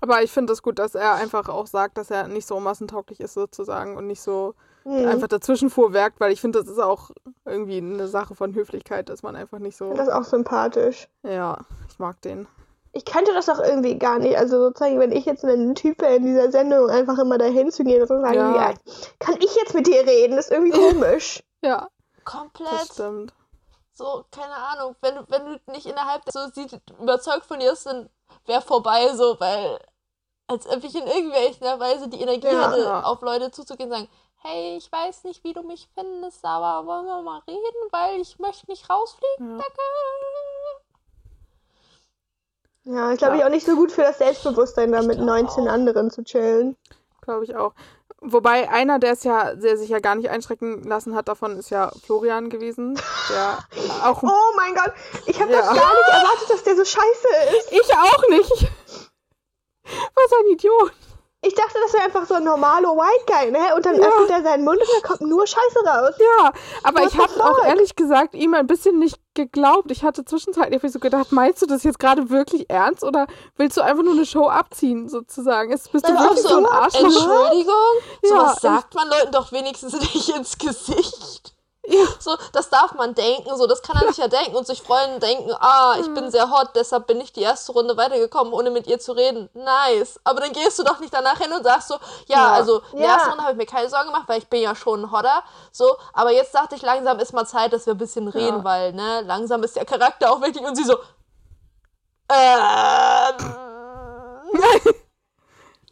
S4: aber ich finde es gut, dass er einfach auch sagt, dass er nicht so massentauglich ist sozusagen und nicht so
S3: hm.
S4: einfach dazwischen fuhrwerkt, weil ich finde, das ist auch irgendwie eine Sache von Höflichkeit, dass man einfach nicht so,
S3: das ist auch sympathisch.
S4: ja, ich mag den.
S3: Ich könnte das auch irgendwie gar nicht. Also sozusagen, wenn ich jetzt ein Typ wäre in dieser Sendung, einfach immer dahin zu gehen und zu sagen,
S4: Ja.
S3: ja. kann ich jetzt mit dir reden? Das ist irgendwie komisch.
S4: Ja, das
S2: Komplett.
S4: stimmt.
S2: So, keine Ahnung, wenn, du- wenn du nicht innerhalb der, so sieht, überzeugt von dir ist, dann wäre vorbei, so, weil als ob ich in irgendwelcher Weise die Energie
S3: Ja.
S2: hätte,
S4: Ja.
S2: auf Leute zuzugehen und sagen, hey, ich weiß nicht, wie du mich findest, aber wollen wir mal reden, weil ich möchte nicht rausfliegen,
S4: Ja.
S2: danke.
S3: Ja, ich glaube,
S4: Ja.
S3: ich auch nicht so gut für das Selbstbewusstsein, da mit
S2: glaub
S3: 19
S2: auch.
S3: anderen zu chillen.
S4: Glaube ich auch. Wobei einer, der es ja, der sich ja gar nicht einschrecken lassen hat davon, ist ja Florian gewesen. Der auch.
S3: Oh mein Gott, ich habe
S4: Ja.
S3: das gar nicht erwartet, dass der so scheiße ist.
S4: Ich auch nicht. Was ein Idiot.
S3: Ich dachte, das wäre einfach so ein normaler White Guy, ne? Und dann
S4: Ja.
S3: öffnet er seinen Mund und da kommt nur Scheiße raus.
S4: Ja, aber
S3: What
S4: ich habe auch ehrlich gesagt ihm ein bisschen nicht geglaubt. Ich hatte zwischenzeitlich so gedacht, meinst du das jetzt gerade wirklich ernst oder willst du einfach nur eine Show abziehen, sozusagen? Ist, bist du
S2: Dann auch
S4: wirklich
S2: so,
S4: ein Arschloch?
S2: Entschuldigung,
S4: Ja,
S2: sowas sagt man Leuten doch wenigstens nicht ins Gesicht.
S4: Ja.
S2: So, das darf man denken, so, das kann er sich ja denken und sich freuen und denken, ah, ich
S4: Mhm.
S2: bin sehr hot, deshalb bin ich die erste Runde weitergekommen, ohne mit ihr zu reden. Nice. Aber dann gehst du doch nicht danach hin und sagst so, ja,
S4: Ja.
S2: also in der
S3: Ja.
S2: ersten Runde habe ich mir keine Sorgen gemacht, weil ich bin ja schon ein Hotter. So, aber jetzt dachte ich, langsam ist mal Zeit, dass wir ein bisschen reden,
S4: Ja.
S2: weil, ne, langsam ist der Charakter auch wichtig und sie so, ähm.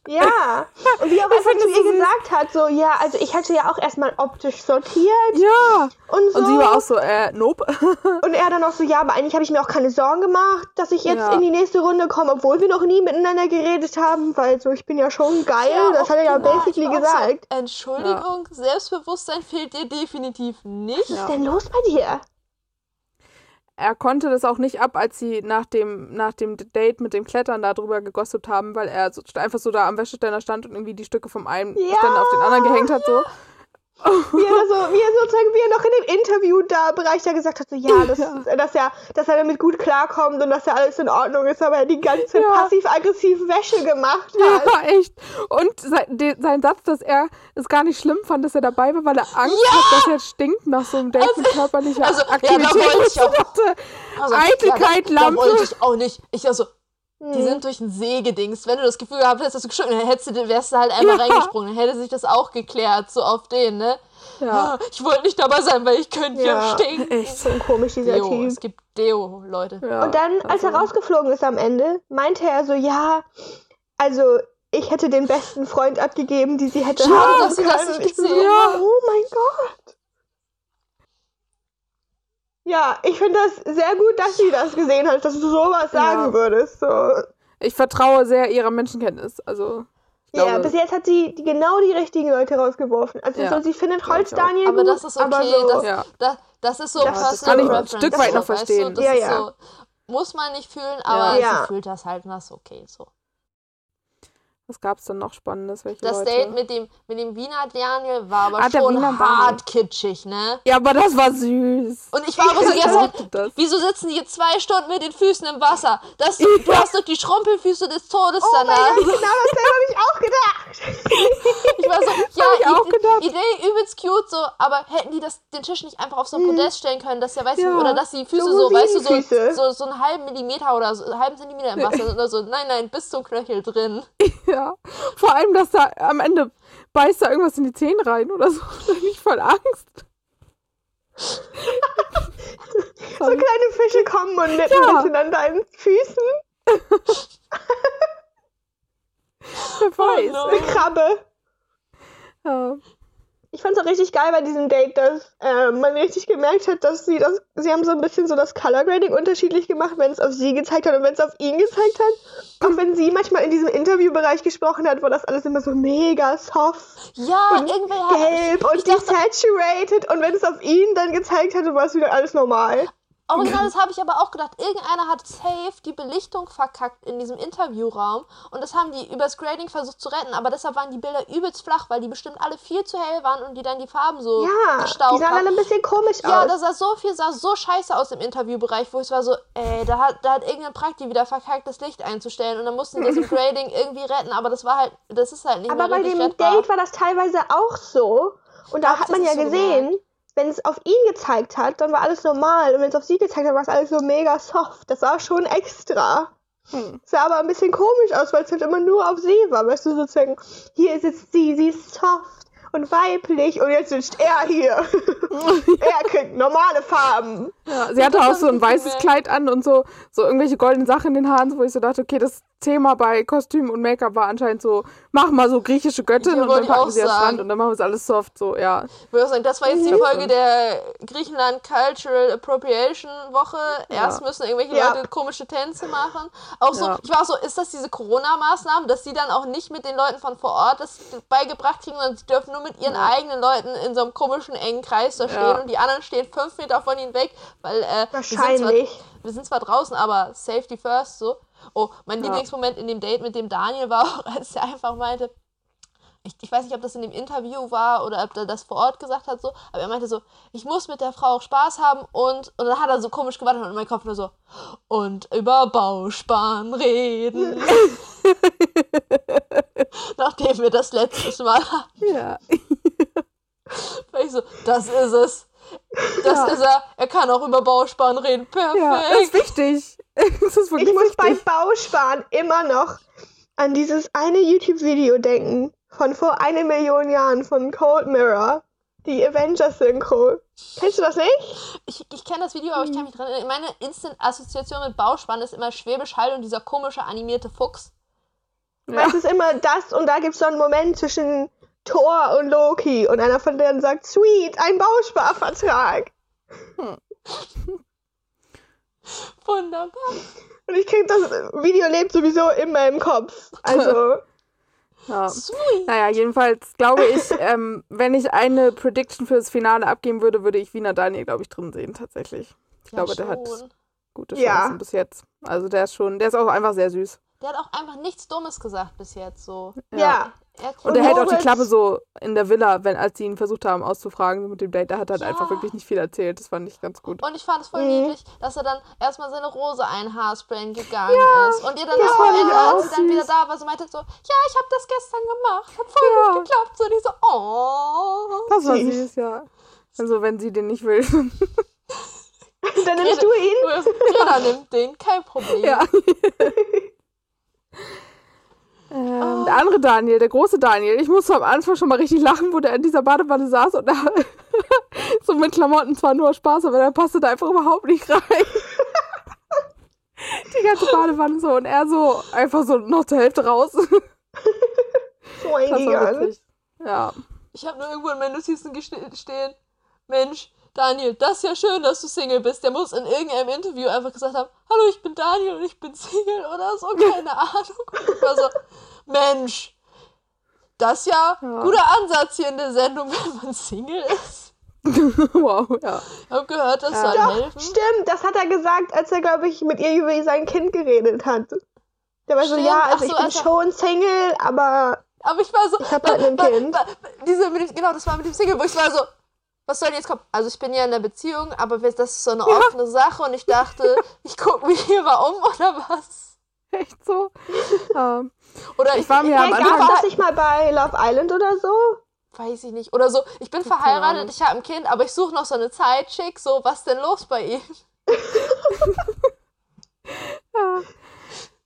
S3: Ja. Und wie er auch zu
S4: das
S3: ihr gesagt hat, so, ja, also ich hatte ja auch erstmal optisch sortiert
S4: Ja.
S3: und so.
S4: Und sie war auch so, äh, nope.
S3: Und er dann auch so, ja, aber eigentlich habe ich mir auch keine Sorgen gemacht, dass ich jetzt
S4: Ja.
S3: in die nächste Runde komme, obwohl wir noch nie miteinander geredet haben, weil so, ich bin ja schon geil, das
S2: auch
S3: hat er ja basically
S2: auch
S3: gesagt.
S2: So, Entschuldigung, Selbstbewusstsein fehlt dir definitiv nicht.
S3: Was
S4: Ja.
S3: ist denn los bei dir?
S4: Er konnte das auch nicht ab, als sie nach dem, nach dem Date mit dem Klettern da drüber gegossipt haben, weil er so, einfach so da am Wäscheständer stand und irgendwie die Stücke vom einen
S3: Ja,
S4: Ständer auf den anderen gehängt hat. So.
S3: Wie er, so, wie er sozusagen, wie er noch in dem Interview da Bereich da gesagt hat, so, ja, dass,
S4: Ja.
S3: dass, er, dass er damit gut klarkommt und dass ja alles in Ordnung ist, aber er die ganze
S4: Ja.
S3: passiv-aggressive Wäsche gemacht hat.
S4: Ja, echt. Und sein, sein Satz, dass er es gar nicht schlimm fand, dass er dabei war, weil er Angst hat, dass er stinkt nach so einem Date mit körperlicher
S2: also, ja, da
S4: Aktivität.
S2: wollte ich auch- Also,
S4: Eitelkeit,
S2: ja, da, da wollte ich auch nicht. Ich also, Die sind durch den See gedingst. Wenn du das Gefühl gehabt hättest, dass du geschwommen hättest, du, wärst du halt einmal
S4: Ja.
S2: reingesprungen. Dann hätte sich das auch geklärt, so auf den, ne?
S4: Ja.
S2: Ah, Ich wollte nicht dabei sein, weil ich könnte ja,
S3: Ja.
S2: stinken.
S4: Echt.
S3: So komisch, dieser
S2: Deo,
S3: Typ.
S2: es gibt Deo, Leute.
S4: Ja,
S3: Und dann, als er
S4: also-
S3: rausgeflogen ist am Ende, meinte er so, ja, also ich hätte den besten Freund abgegeben, die sie hätte
S2: Schade,
S3: haben
S2: dass sie das
S3: können.
S2: nicht
S3: ich bin so,
S4: haben.
S3: Oh mein Gott. Ja, ich finde das sehr gut, dass sie das gesehen hat, dass du sowas sagen
S4: Ja.
S3: würdest. So.
S4: Ich vertraue sehr ihrer Menschenkenntnis. Also, ich
S3: Ja,
S4: glaube,
S3: bis jetzt hat sie die, genau die richtigen Leute rausgeworfen. Also
S4: Ja.
S3: so, sie findet Holz. Daniel
S2: Aber
S3: gut,
S2: das ist okay,
S3: aber so,
S2: das,
S4: Ja.
S2: das, das ist so
S3: Das- das
S2: personal
S3: kann ich ein
S4: Stück weit noch
S2: so, weißt
S4: verstehen.
S2: Du? Das
S3: Ja,
S2: ist
S3: ja.
S2: so, muss man nicht fühlen, aber
S3: Ja.
S2: sie fühlt das halt und das ist okay so.
S4: Was gab's denn noch Spannendes? Welche
S2: Das
S4: Leute?
S2: Date mit dem, mit dem Wiener Daniel war aber
S4: Ah, der
S2: schon hart kitschig, ne?
S4: Ja, aber das war süß.
S2: Und ich war aber so
S4: mochte das.
S2: wieso sitzen die jetzt zwei Stunden mit den Füßen im Wasser? Das, du hast doch die Schrumpelfüße des Todes
S3: Oh mein
S2: danach.
S3: Gott, genau dasselbe habe ich auch gedacht.
S2: Ich war so, ja,
S4: ich auch
S2: I-
S4: gedacht.
S2: Idee übelst cute, so, aber hätten die das, den Tisch nicht einfach auf so ein Podest stellen können, dass ja, weißt
S4: Ja.
S2: du, oder dass die Füße
S3: So
S2: so, weißt du, so, so, so einen halben Millimeter oder so, einen halben Zentimeter im Wasser sind oder so. Nein, nein, bis zum Knöchel drin.
S4: Ja. Vor allem, dass da am Ende beißt da irgendwas in die Zähne rein oder so. Da hab ich voll Angst.
S3: So kleine Fische kommen und nippen
S4: Ja.
S3: bisschen an deinen Füßen.
S4: Wer weiß.
S2: no.
S3: Eine Krabbe.
S4: Ja.
S3: Ich fand es auch richtig geil bei diesem Date, dass äh, man richtig gemerkt hat, dass sie das, sie haben so ein bisschen so das Color Grading unterschiedlich gemacht, wenn es auf sie gezeigt hat und wenn es auf ihn gezeigt hat. Auch wenn sie manchmal in diesem Interviewbereich gesprochen hat, war das alles immer so mega soft,
S2: Ja,
S3: Und
S2: irgendwer
S3: gelb und
S2: ich dachte,
S3: desaturated und wenn es auf ihn dann gezeigt hatte, war es wieder alles normal.
S2: Original, das habe ich aber auch gedacht. Irgendeiner hat safe die Belichtung verkackt in diesem Interviewraum und das haben die übers Grading versucht zu retten, aber deshalb waren die Bilder übelst flach, weil die bestimmt alle viel zu hell waren und die dann die Farben so
S3: Ja, die
S2: gestaubt
S3: sahen
S2: haben.
S3: alle ein bisschen komisch
S2: Ja,
S3: aus.
S2: das sah so viel, sah so scheiße aus im Interviewbereich, wo ich war so, ey, da hat, da hat irgendein Prakti wieder verkackt, das Licht einzustellen und dann mussten die das im Grading irgendwie retten, aber das war halt, das ist halt nicht
S3: Aber bei dem
S2: rettbar.
S3: Date war das teilweise auch so. Und da hat man ja
S2: so
S3: gesehen,
S2: gemerkt.
S3: Wenn es auf ihn gezeigt hat, dann war alles normal. Und wenn es auf sie gezeigt hat, war es alles so mega soft. Das war schon extra.
S4: Hm.
S3: Sah aber ein bisschen komisch aus, weil es halt immer nur auf sie war. Weißt du, sozusagen, hier sitzt sie, sie ist soft und weiblich und jetzt sitzt er hier. er kriegt normale Farben.
S4: Ja, sie hatte auch so ein weißes. Kleid an und so, so irgendwelche goldenen Sachen in den Haaren, wo ich so dachte, okay, das Thema bei Kostüm und Make-up war anscheinend so, mach mal so griechische Göttin und dann packen sie das
S2: sagen.
S4: Strand und dann machen wir es alles soft, so, ja.
S2: Ich würde sagen, das war jetzt die
S4: Mhm.
S2: Folge der Griechenland Cultural Appropriation Woche. Erst
S4: Ja.
S2: müssen irgendwelche
S3: Ja.
S2: Leute komische Tänze machen. Auch so,
S4: Ja.
S2: ich war auch so, ist das diese Corona-Maßnahme, dass sie dann auch nicht mit den Leuten von vor Ort das beigebracht kriegen, sondern sie dürfen nur mit ihren
S4: Ja.
S2: eigenen Leuten in so einem komischen engen Kreis da stehen
S4: Ja.
S2: und die anderen stehen fünf Meter von ihnen weg, weil äh, wir sind zwar
S3: Wahrscheinlich.
S2: wir sind zwar draußen, aber Safety first, so. Oh, mein
S4: Ja.
S2: Lieblingsmoment in dem Date mit dem Daniel war auch, als er einfach meinte, ich, ich weiß nicht, ob das in dem Interview war oder ob er das vor Ort gesagt hat, so, aber er meinte so, ich muss mit der Frau auch Spaß haben und, und dann hat er so komisch gewartet und in meinem Kopf nur so, und über Bausparen reden. Nachdem wir das letztes Mal hatten,
S4: Ja.
S2: war ich so, das ist es. Das
S4: Ja.
S2: ist er. Er kann auch über Bausparen reden. Perfekt.
S4: ja, das ist wichtig. Das ist wirklich
S3: Ich muss bei
S4: wichtig.
S3: Bausparen immer noch an dieses eine YouTube-Video denken von vor eine Million Jahren von Cold Mirror. Die Avengers-Synchro. Kennst du das nicht?
S2: Ich, ich kenne das Video, aber ich kann mich dran erinnern. Meine Instant-Assoziation mit Bauspann ist immer Schwäbisch Hall und dieser komische animierte Fuchs.
S4: Ja.
S3: Es ist immer das und da gibt es so einen Moment zwischen Thor und Loki und einer von denen sagt, sweet, ein Bausparvertrag.
S2: Wunderbar.
S3: Und ich krieg das Video lebt sowieso in meinem Kopf. Also,
S4: Ja.
S2: Sweet.
S4: Naja, jedenfalls glaube ich, ähm, wenn ich eine Prediction fürs Finale abgeben würde, würde ich Wiener Daniel, glaube ich, drin sehen, tatsächlich. Ich glaube, der hat
S2: schon.
S4: gute
S3: Ja.
S4: Chancen bis jetzt. Also der ist schon, der ist auch einfach sehr süß.
S2: Der hat auch einfach nichts Dummes gesagt bis jetzt. So.
S3: ja.
S2: Er
S4: Und er hält auch die Klappe so in der Villa, wenn als sie ihn versucht haben auszufragen mit dem Date. Da hat er halt
S2: Ja.
S4: einfach wirklich nicht viel erzählt. Das fand ich ganz gut.
S2: Und ich fand es voll
S3: Mhm.
S2: niedlich, dass er dann erstmal seine Rose einhaarsprayen gegangen ist. Und ihr dann
S3: das
S2: am
S3: fand ich
S2: Ende,
S3: auch
S2: als sie dann wieder da war, so meinte so, ja, ich habe das gestern gemacht. Hat voll
S4: Ja.
S2: gut geklappt. So, und ich so, oh.
S4: Das war
S3: Süß.
S4: süß, ja. Also wenn sie den nicht will.
S3: Dann nimmst du ihn.
S2: Greta nimmt den, kein Problem.
S4: ja. Ähm, Der andere Daniel, der große Daniel. Ich musste am Anfang schon mal richtig lachen, wo der in dieser Badewanne saß und da so mit Klamotten zwar nur Spaß, aber der passte da einfach überhaupt nicht rein. Die ganze Badewanne so und er so einfach so noch zur Hälfte raus.
S3: So eingegangen.
S4: Ja.
S2: Ich habe nur irgendwo in meinen Notizen stehen, Mensch, Daniel, das ist ja schön, dass du Single bist. Der muss in irgendeinem Interview einfach gesagt haben, hallo, ich bin Daniel und ich bin Single oder so, keine Ahnung. Und ich war so, Mensch, das ist ja,
S4: Ja.
S2: guter Ansatz hier in der Sendung, wenn man Single ist.
S4: wow, ja.
S2: Ich habe gehört, das
S4: Ja.
S2: soll
S3: Doch,
S2: helfen.
S3: stimmt, das hat er gesagt, als er, glaube ich, mit ihr über sein Kind geredet hat. Der war so,
S2: Stimmt,
S3: ja,
S2: ach
S3: also
S2: so,
S3: ich bin
S2: also-
S3: schon Single, aber
S2: Aber ich war so,
S3: Ich hab halt ein Kind.
S2: diese dem, genau, das war mit dem Single, wo ich war so, was soll jetzt kommen? Also ich bin ja in einer Beziehung, aber das ist so eine offene Sache und ich dachte, ich gucke mich hier mal um oder was?
S4: Echt so. Ähm,
S2: Oder
S4: Ich war mir
S3: ja,
S4: am
S3: gab
S4: Anfang-
S3: es das nicht mal bei Love Island oder so?
S2: weiß ich nicht. Oder so, ich bin verheiratet, ich habe ein Kind, aber ich suche noch so eine Zeitschick, so, was denn los bei ihm?
S4: ja.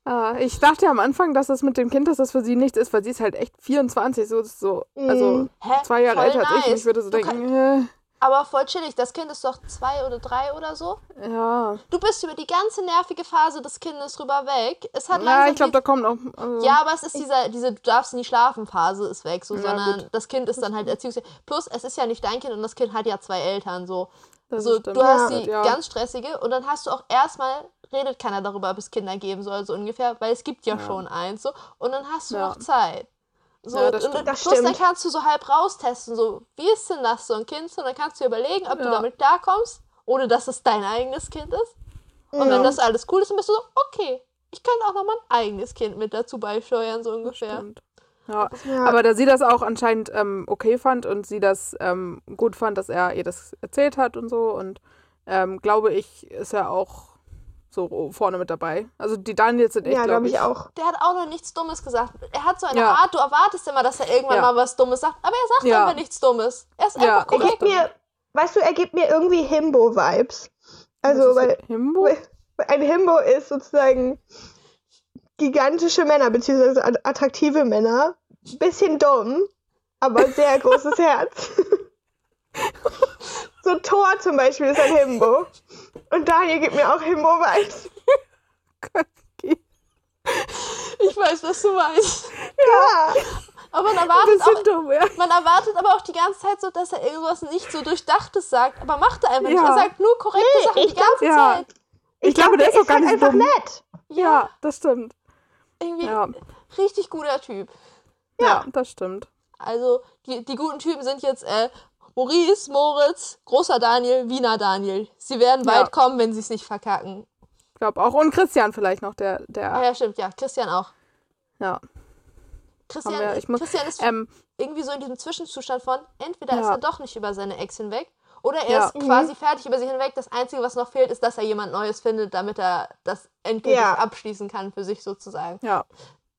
S4: Äh, ich dachte am Anfang, dass das mit dem Kind, dass das für sie nichts ist, weil sie ist halt echt 24, so, so also
S3: Mhm.
S2: Hä?
S4: zwei Jahre
S2: Voll
S4: älter als ich. Und
S2: nice.
S4: ich würde so
S2: Du
S4: denken,
S2: Aber voll chillig, das Kind ist doch zwei oder drei oder so.
S4: äh, ja.
S2: Du bist über die ganze nervige Phase des Kindes rüber weg. Es hat
S4: Ja, ich glaube,
S2: die-
S4: da kommt noch. Also,
S2: Ja, aber es ist dieser, diese du darfst nie schlafen Phase ist weg, so,
S4: Ja,
S2: sondern
S4: gut.
S2: das Kind ist dann halt Erziehungs... Plus, es ist ja nicht dein Kind und das Kind hat ja zwei Eltern, so.
S4: das
S2: so
S4: stimmt.
S2: du hast
S3: Ja.
S2: die
S4: Ja.
S2: ganz stressige und dann hast du auch erstmal, redet keiner darüber, ob es Kinder geben soll, so ungefähr, weil es gibt ja,
S4: Ja.
S2: schon eins, so. Und dann hast du
S4: Ja.
S2: noch Zeit. So,
S4: Ja, das
S2: und dann-
S3: Das
S2: plus dann
S3: stimmt.
S2: kannst du so halb raustesten, so, wie ist denn das, so ein Kind? So, dann kannst du überlegen, ob du
S4: Ja.
S2: damit klarkommst, ohne dass es dein eigenes Kind ist. Und
S3: Ja.
S2: wenn das alles cool ist, dann bist du so, okay, ich könnte auch noch mein eigenes Kind mit dazu beisteuern, so
S4: Das
S2: ungefähr.
S4: stimmt. Ja.
S3: Ja.
S4: Aber da sie das auch anscheinend ähm, okay fand und sie das ähm, gut fand, dass er ihr das erzählt hat und so. Und ähm, glaube ich, ist er auch so vorne mit dabei. Also die Daniels sind echt,
S3: ja,
S4: glaube
S3: glaube ich auch.
S2: Der hat auch noch nichts Dummes gesagt. Er hat so eine
S4: Ja.
S2: Art, du erwartest immer, dass er irgendwann
S4: Ja.
S2: mal was Dummes sagt, aber er sagt
S4: Ja.
S2: einfach nichts Dummes. Er ist
S4: Ja,
S2: einfach
S3: Er
S4: das
S2: korrekt.
S3: gibt mir, weißt du, er gibt mir irgendwie Himbo-Vibes. Also, weil,
S4: Himbo?
S3: weil ein Himbo ist sozusagen gigantische Männer, beziehungsweise at- attraktive Männer. Bisschen dumm, aber sehr großes Herz. so Thor zum Beispiel ist ein Himbo. Und Daniel gibt mir auch Himbo-Vibes.
S2: Ich weiß, was du meinst.
S3: Ja.
S2: Aber man erwartet,
S4: bisschen
S2: auch,
S4: dumm, ja.
S2: man erwartet aber auch die ganze Zeit so, dass er irgendwas nicht so Durchdachtes sagt. Aber macht er einfach nicht.
S4: Ja.
S2: Er sagt nur korrekte
S3: Nee,
S2: Sachen
S3: ich
S2: die ganze
S4: ja.
S2: Zeit.
S4: Ich, glaube, der ist auch gar nicht
S3: einfach
S4: dumm.
S3: nett.
S4: Ja, das stimmt.
S2: Irgendwie
S4: Ja,
S2: richtig guter Typ.
S4: ja, das stimmt.
S2: Also, die, die guten Typen sind jetzt äh, Maurice, Moritz, großer Daniel, Wiener Daniel. Sie werden
S4: Ja.
S2: weit kommen, wenn sie es nicht verkacken.
S4: Ich glaube auch. Und Christian vielleicht noch, der, der,
S2: Ah, ja, stimmt, ja. Christian auch.
S4: ja.
S2: Christian,
S4: wir- ich muss-
S2: Christian ist
S4: Ähm,
S2: irgendwie so in diesem Zwischenzustand von, entweder ist
S4: Ja.
S2: er doch nicht über seine Ex hinweg, oder er
S4: Ja.
S2: ist quasi fertig über sie hinweg. Das Einzige, was noch fehlt, ist, dass er jemand Neues findet, damit er das endgültig
S3: Ja.
S2: abschließen kann für sich sozusagen.
S4: ja,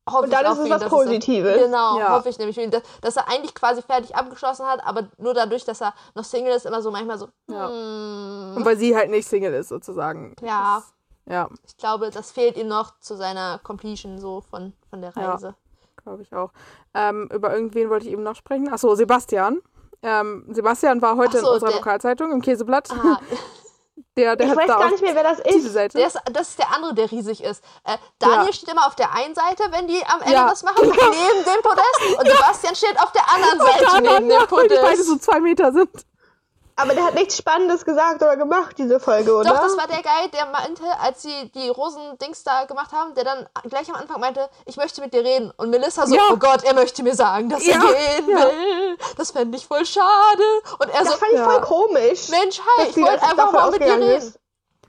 S2: Hoffe
S3: Und dann ist es was Positives.
S2: Genau,
S4: Ja.
S2: hoffe ich nämlich, dass, dass er eigentlich quasi fertig abgeschlossen hat, aber nur dadurch, dass er noch Single ist, immer so manchmal so,
S4: Ja.
S2: hm,
S4: und weil sie halt nicht Single ist, sozusagen.
S2: ja,
S4: Ja,
S2: ich glaube, das fehlt ihm noch zu seiner Completion so von, von der
S4: Ja.
S2: Reise.
S4: glaube ich auch. Ähm, über irgendwen wollte ich eben noch sprechen. Achso, Sebastian. Ähm, Sebastian war heute
S2: so,
S4: in unserer
S2: der-
S4: Lokalzeitung, im Käseblatt. Der, der
S3: Ich weiß gar nicht mehr, wer das
S4: diese
S3: ist.
S2: Ist, das ist der andere, der riesig ist. Äh, Daniel
S4: Ja.
S2: steht immer auf der einen Seite, wenn die am Ende
S4: Ja,
S2: was machen, neben dem Podest. Und Sebastian steht auf der anderen Seite neben dem
S4: weil die beide
S2: Podest.
S4: so zwei Meter sind.
S3: Aber der hat nichts Spannendes gesagt oder gemacht, diese Folge, oder?
S2: Doch, das war der Guy, der meinte, als sie die Rosen-Dings da gemacht haben, der dann gleich am Anfang meinte, ich möchte mit dir reden. Und Melissa so,
S4: Ja.
S2: oh Gott, er möchte mir sagen, dass
S4: Ja,
S2: er gehen
S4: ja.
S2: will. Das fände ich voll schade. Und er
S3: das
S2: so,
S3: fand ich
S4: Ja.
S3: voll komisch.
S2: Mensch, hi, ich
S3: sie
S2: wollte einfach mal mit dir reden.
S3: ist.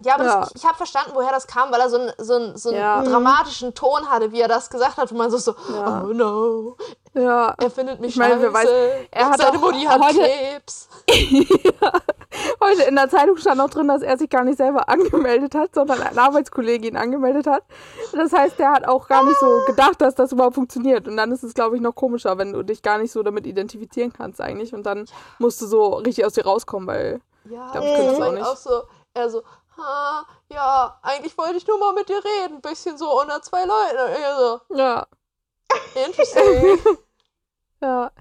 S2: Ja, aber
S4: Ja.
S2: Das, ich, habe verstanden, woher das kam, weil er so einen so einen- so einen
S4: Ja. Mhm.
S2: dramatischen Ton hatte, wie er das gesagt hat, wo man so, so
S4: Ja.
S2: oh no,
S4: Ja.
S2: er findet mich
S4: Ich meine, wer
S2: scheiße.
S4: weiß, er hat
S2: Seine
S4: auch
S2: Mutti hat
S4: heute-
S2: Krebs.
S4: Heute in der Zeitung stand noch drin, dass er sich gar nicht selber angemeldet hat, sondern ein Arbeitskollege ihn angemeldet hat. Das heißt, der hat auch gar nicht so gedacht, dass das überhaupt funktioniert. Und dann ist es, glaube ich, noch komischer, wenn du dich gar nicht so damit identifizieren kannst eigentlich. Und dann musst du so richtig aus dir rauskommen, weil
S2: Ja,
S4: ich könnte
S3: es
S2: das
S4: auch
S2: war
S4: nicht.
S2: auch so, er so, ha, ja, eigentlich wollte ich nur mal mit dir reden, bisschen so unter zwei Leuten.
S4: Ja,
S2: Interesting.
S4: Ja.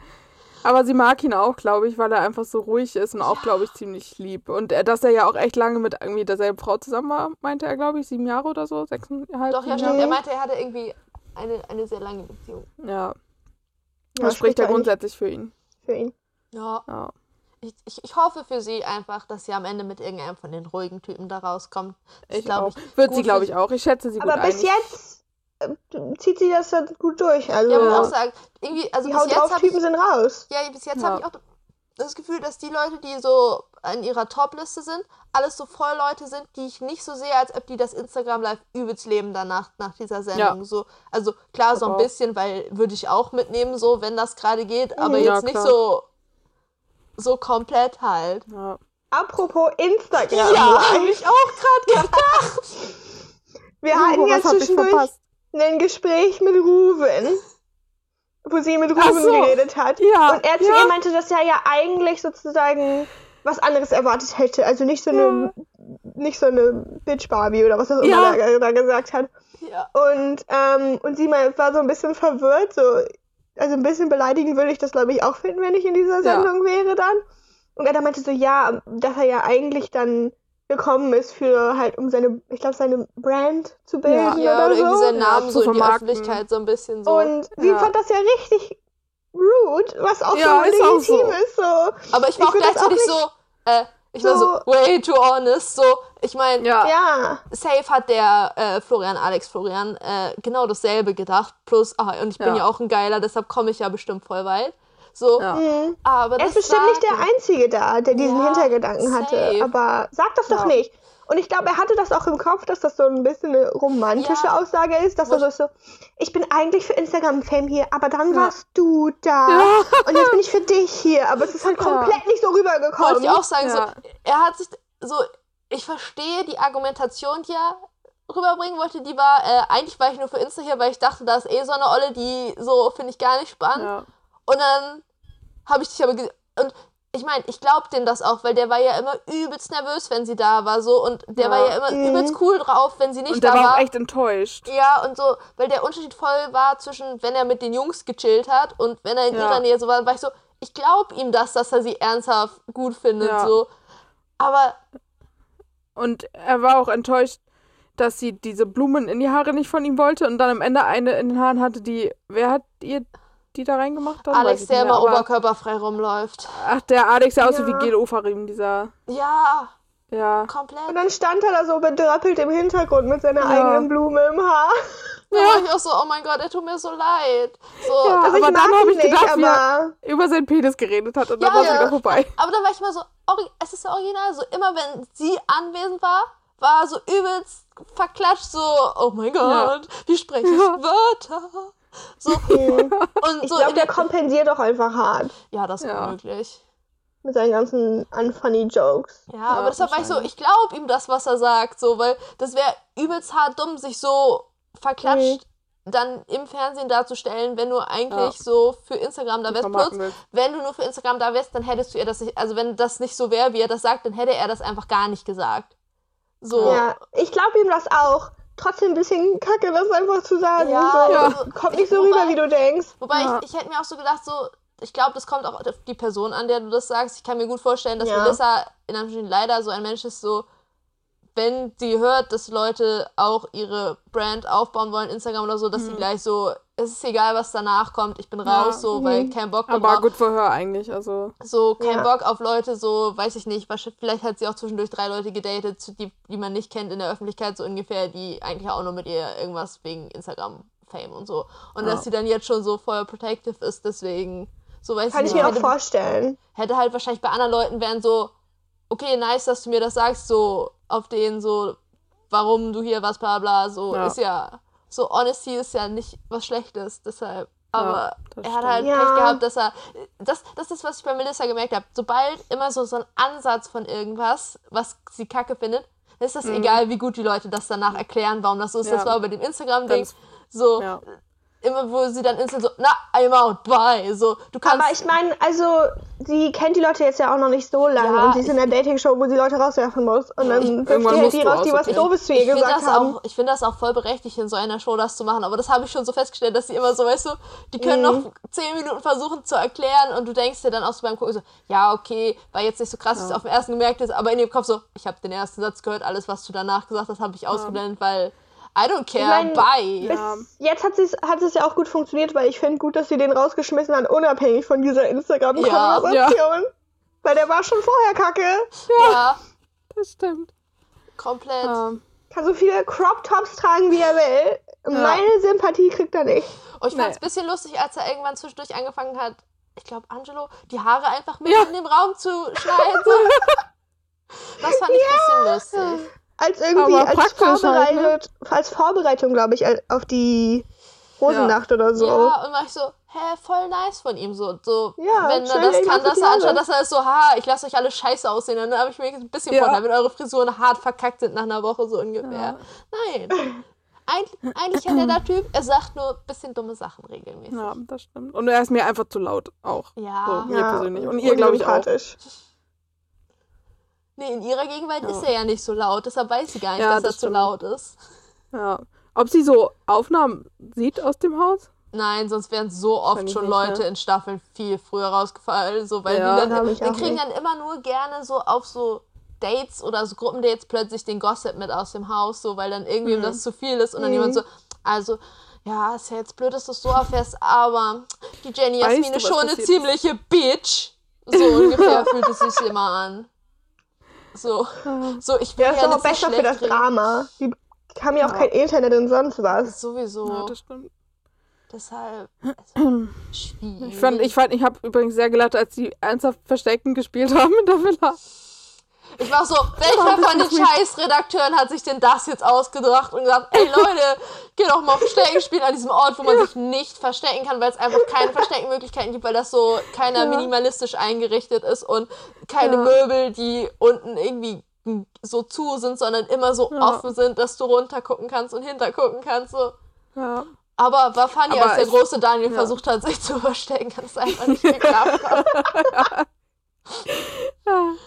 S4: Aber sie mag ihn auch, glaube ich, weil er einfach so ruhig ist und auch, glaube ich, ziemlich lieb. Und er, dass er ja auch echt lange mit irgendwie derselben Frau zusammen war, meinte er, glaube ich, sieben Jahre oder so, sechseinhalb.
S2: Doch, ja, stimmt. Er meinte, er hatte irgendwie eine, eine sehr lange Beziehung.
S4: Ja,
S3: Ja,
S4: das spricht ja grundsätzlich für ihn.
S3: für ihn.
S2: Ja.
S4: Ja.
S2: Ich, ich, ich hoffe für sie einfach, dass sie am Ende mit irgendeinem von den ruhigen Typen da rauskommt. Das
S4: Ich
S2: glaub
S4: auch. Wird sie, glaube ich, auch. Ich schätze sie
S3: Aber
S4: gut
S3: bis
S4: ein.
S3: jetzt äh, zieht sie das dann gut durch. Also
S2: Ja, ich auch sagen, irgendwie, also
S3: die
S2: bis jetzt
S3: drauf
S2: habe ich,
S3: Typen sind raus.
S2: ja, bis jetzt
S4: Ja.
S2: habe ich auch das Gefühl, dass die Leute, die so in ihrer Top-Liste sind, alles so voll Leute sind, die ich nicht so sehe, als ob die das Instagram Live übelst leben danach, nach dieser Sendung. So, also klar, so ein bisschen, weil würde ich auch mitnehmen, so, wenn das gerade geht, aber
S3: Mhm.
S4: Ja,
S2: jetzt nicht
S4: klar.
S2: so, so komplett halt.
S4: Ja.
S3: Apropos Instagram.
S2: Ja, habe ich auch gerade gedacht.
S3: Wir hatten ja zwischendurch ein Gespräch mit Ruven, wo sie mit Ruven
S4: so.
S3: geredet hat.
S4: Ja,
S3: Und er zu
S4: ja.
S3: ihr meinte, dass er ja eigentlich sozusagen was anderes erwartet hätte. Also nicht so eine, nicht so eine Bitch Barbie oder was auch immer
S4: Ja.
S3: er da gesagt hat.
S2: Ja.
S3: Und, ähm, und sie war so ein bisschen verwirrt, so, also ein bisschen beleidigend würde ich das, glaube ich, auch finden, wenn ich in dieser
S4: Ja.
S3: Sendung wäre dann. Und er dann meinte so, ja, dass er ja eigentlich dann gekommen ist für halt, um seine, ich glaube, seine Brand zu bilden
S2: Ja,
S3: oder,
S2: oder irgendwie
S3: so.
S2: seinen Namen
S4: Ja,
S2: so in die. Öffentlichkeit so ein bisschen so.
S3: Und sie
S4: Ja.
S3: fand das ja richtig rude, was auch
S4: Ja,
S3: so
S4: ist auch
S3: legitim
S4: so.
S3: ist. So.
S2: Aber ich war
S3: Ich
S2: auch gleichzeitig
S3: auch
S2: so, äh, ich war so,
S3: so-
S2: way too honest. So, ich meine,
S4: Ja.
S3: Ja,
S2: safe hat der äh, Florian, Alex Florian, äh, genau dasselbe gedacht. Plus, ah, und ich bin
S4: Ja.
S2: ja auch ein Geiler, deshalb komme ich ja bestimmt voll weit. So,
S4: Ja.
S3: mhm.
S2: aber
S3: er
S2: das
S3: ist bestimmt
S2: war-
S3: nicht der Einzige da, der diesen
S2: Ja,
S3: Hintergedanken hatte.
S2: safe.
S3: Aber sag das doch
S4: Ja.
S3: nicht. Und ich glaube, er hatte das auch im Kopf, dass das so ein bisschen eine romantische
S2: Ja.
S3: Aussage ist, dass er so ist so, ich bin eigentlich für Instagram-Fame hier, aber dann
S4: Ja.
S3: warst du da.
S4: Ja.
S3: Und jetzt bin ich für dich hier. Aber es ist halt
S4: Ja.
S3: komplett nicht so rübergekommen.
S2: Wollte ich auch sagen,
S4: Ja.
S2: so, er hat sich so, ich verstehe die Argumentation, die er rüberbringen wollte, die war, äh, eigentlich war ich nur für Insta hier, weil ich dachte, da ist eh so eine Olle, die so finde ich gar nicht spannend.
S4: Ja.
S2: Und dann habe ich dich aber und ich meine, ich glaube dem das auch, weil der war ja immer übelst nervös, wenn sie da war, so und der
S4: Ja.
S2: war ja immer
S3: Mhm.
S2: übelst cool drauf, wenn sie nicht
S4: Und der
S2: da
S4: war
S2: war.
S4: auch echt enttäuscht.
S2: Ja, und so, weil der Unterschied voll war zwischen, wenn er mit den Jungs gechillt hat und wenn er in
S4: Ja.
S2: ihrer Nähe so war, war ich so, ich glaube ihm das, dass er sie ernsthaft gut findet,
S4: Ja.
S2: so. Aber
S4: Und er war auch enttäuscht, dass sie diese Blumen in die Haare nicht von ihm wollte und dann am Ende eine in den Haaren hatte, die. Wer hat ihr die da reingemacht? Weiß
S2: Alex, der immer oberkörperfrei rumläuft.
S4: Ach, der Alex, der aussieht
S3: Ja.
S4: wie Gel Ofarim, dieser.
S2: Ja,
S4: Ja.
S2: komplett.
S3: Und dann stand er da so bedröppelt im Hintergrund mit seiner
S4: Ja.
S3: eigenen Blume im Haar.
S2: Da war ich auch so, oh mein Gott, er tut mir so leid. So,
S4: Ja.
S3: Also
S4: Aber
S3: ich
S4: dann
S3: mag
S4: hab
S3: ihn
S4: ich gedacht,
S3: nicht,
S4: wir-
S3: aber
S4: Über seinen Penis geredet hat und
S2: Ja,
S4: dann war es
S2: ja.
S4: wieder vorbei.
S2: aber dann war ich mal so, es ist original, so immer wenn sie anwesend war, war so übelst verklatscht, so, oh mein Gott, wie spreche ich
S4: Ja.
S2: Wörter? So, und
S3: ich
S2: so,
S3: glaube, der kompensiert doch einfach hart
S2: ja, das ist
S4: Ja.
S2: möglich.
S3: mit seinen ganzen unfunny Jokes.
S2: Ja, aber deshalb war ich so, ich glaube ihm das, was er sagt, so, weil das wäre übelst hart dumm, sich so verklatscht dann im Fernsehen darzustellen, wenn du eigentlich
S4: Ja.
S2: so für Instagram da wärst. Plus, wenn du nur für Instagram da wärst, dann hättest du ihr das nicht, also wenn das nicht so wäre, wie er das sagt, dann hätte er das einfach gar nicht gesagt. So.
S3: Ja, ich glaube ihm das auch. Trotzdem ein bisschen kacke, das einfach zu sagen.
S2: Ja,
S3: so.
S2: ja.
S3: Kommt nicht so
S2: Wobei-
S3: rüber, wie du denkst.
S2: Wobei
S4: Ja.
S2: ich, ich hätte mir auch so gedacht, so, ich glaube, das kommt auch auf die Person an, der du das sagst. Ich kann mir gut vorstellen, dass
S3: Ja.
S2: Melissa in Anführungsstrichen leider so ein Mensch ist, so, wenn sie hört, dass Leute auch ihre Brand aufbauen wollen, Instagram oder so, dass sie gleich so, es ist egal, was danach kommt, ich bin
S4: Mhm. Ja.
S2: raus, so, weil
S3: Mhm.
S2: kein Bock
S4: Aber gut für her eigentlich, also.
S2: So, kein
S3: Ja.
S2: Bock auf Leute, so, weiß ich nicht, vielleicht hat sie auch zwischendurch drei Leute gedatet, die, die man nicht kennt in der Öffentlichkeit, so ungefähr, die eigentlich auch nur mit ihr irgendwas wegen Instagram-Fame und so. Und
S4: Ja.
S2: dass sie dann jetzt schon so voll protective ist, deswegen, so weiß
S3: Kann
S2: ich
S3: ich
S2: nicht,
S3: mir auch
S2: hätte,
S3: vorstellen.
S2: hätte halt wahrscheinlich bei anderen Leuten wären so, okay, nice, dass du mir das sagst, so, auf denen so, warum du hier was, bla bla, so, ist ja, so, Honesty ist ja nicht was Schlechtes, deshalb. Aber
S4: das
S2: er hat halt
S3: Ja.
S2: Pech gehabt, dass er. Das, das ist, was ich bei Melissa gemerkt habe. Sobald immer so, so ein Ansatz von irgendwas, was sie kacke findet, dann ist das egal, wie gut die Leute das danach erklären, warum das so ist.
S4: Mhm. Ja.
S2: Das war bei dem Instagram-Ding so.
S4: Ja.
S2: immer, wo sie dann instant so, na, I'm out, bye. So, du kannst.
S3: Aber ich meine, also, sie kennt die Leute jetzt ja auch noch nicht so lange
S2: Ja,
S3: und sie ist in einer Dating-Show, wo sie Leute rauswerfen muss. Und dann wirft
S4: irgendwann
S3: die halt die raus, die was
S4: aussortieren.
S3: Doofes zu ihr
S2: ich finde
S3: gesagt
S2: das,
S3: haben.
S2: auch, ich find das auch voll berechtigt, in so einer Show das zu machen. Aber das habe ich schon so festgestellt, dass sie immer so, weißt du, die können
S3: Mhm.
S2: noch zehn Minuten versuchen zu erklären und du denkst dir dann auch so beim Gucken so, ja, okay, war jetzt nicht so krass, wie es auf den ersten gemerkt ist, aber in dem Kopf so, ich habe den ersten Satz gehört, alles, was du danach gesagt hast, habe ich ausgeblendet, weil I don't care,
S3: mein,
S2: bye.
S3: Bis
S4: Ja.
S3: jetzt hat es hat es ja auch gut funktioniert, weil ich finde gut, dass sie den rausgeschmissen hat, unabhängig von dieser Instagram-Konversation. Weil der war schon vorher kacke.
S2: Ja,
S4: Das stimmt.
S2: komplett.
S4: Ähm,
S3: Kann so viele Crop-Tops tragen, wie er will. Meine Sympathie kriegt er nicht.
S2: Und ich fand es ein bisschen lustig, als er irgendwann zwischendurch angefangen hat, ich glaube, Angelo, die Haare einfach mit
S4: Ja.
S2: in dem Raum zu schneiden. Das fand ich ein bisschen lustig.
S3: Als irgendwie
S4: Aber
S3: als,
S4: praktisch halt, ne?
S3: vorbereitet, als Vorbereitung, glaube ich, al- auf die Rosennacht oder so.
S2: Ja, und war ich so, hä, voll nice von ihm. So, so
S3: Ja,
S2: wenn er das kann, dass er anstatt, dass er ist so, ha, ich lasse euch alle scheiße aussehen, dann habe ich mir ein bisschen
S4: Ja.
S2: Vorteil, wenn eure Frisuren hart verkackt sind nach einer Woche so ungefähr. Nein. Eig eigentlich hat er der Typ, er sagt nur ein bisschen dumme Sachen regelmäßig.
S4: ja, das stimmt. Und er ist mir einfach zu laut auch.
S2: Ja.
S4: So, mir
S3: Ja,
S4: persönlich. Und ihr, glaube ich, auch.
S2: Nee, in ihrer Gegenwart
S4: Ja.
S2: ist er ja nicht so laut, deshalb weiß sie gar nicht,
S4: Ja,
S2: dass er
S4: das
S2: zu
S4: stimmt.
S2: laut ist.
S4: Ja. Ob sie so Aufnahmen sieht aus dem Haus?
S2: Nein, sonst wären so oft schon
S4: nicht,
S2: Leute
S4: ne?
S2: in Staffeln viel früher rausgefallen, so weil
S4: Ja,
S2: die dann, wir kriegen
S3: nicht.
S2: dann immer nur gerne so auf so Dates oder so Gruppendates plötzlich den Gossip mit aus dem Haus, so weil dann irgendwie
S4: Mhm.
S2: das zu viel ist und dann
S3: Mhm.
S2: jemand so, also ja, ist ja jetzt blöd, dass du es so erfährst, aber die Jenny
S4: Weißt
S2: Jasmin
S4: du,
S2: ist schon eine
S4: ist?
S2: ziemliche Bitch. So ungefähr fühlt es sich immer an. So, so ich will
S3: Der ist
S2: ja
S3: doch auch
S2: so
S3: besser für das
S2: reden.
S3: Drama. Die haben ja auch
S4: Ja.
S3: kein Internet und sonst was.
S2: Sowieso.
S4: Ja, das stimmt.
S2: Deshalb also, schwierig.
S4: Ich fand, ich fand, ich habe übrigens sehr gelacht, als die ernsthaft Verstecken gespielt haben in der Villa.
S2: Ich war so, welcher von den Scheißredakteuren hat sich denn das jetzt ausgedacht und gesagt, ey Leute, geh doch mal Verstecken spielen an diesem Ort, wo man sich nicht verstecken kann, weil es einfach keine Versteckenmöglichkeiten gibt, weil das so keiner
S4: Ja.
S2: minimalistisch eingerichtet ist und keine
S4: Ja.
S2: Möbel, die unten irgendwie so zu sind, sondern immer so
S4: Ja.
S2: offen sind, dass du runter gucken kannst und hinter gucken kannst. So.
S4: Ja.
S2: Aber war funny,
S4: Aber
S2: als der
S4: ich-
S2: große Daniel
S4: ja.
S2: versucht hat, sich zu verstecken, dass es einfach nicht geklappt hat.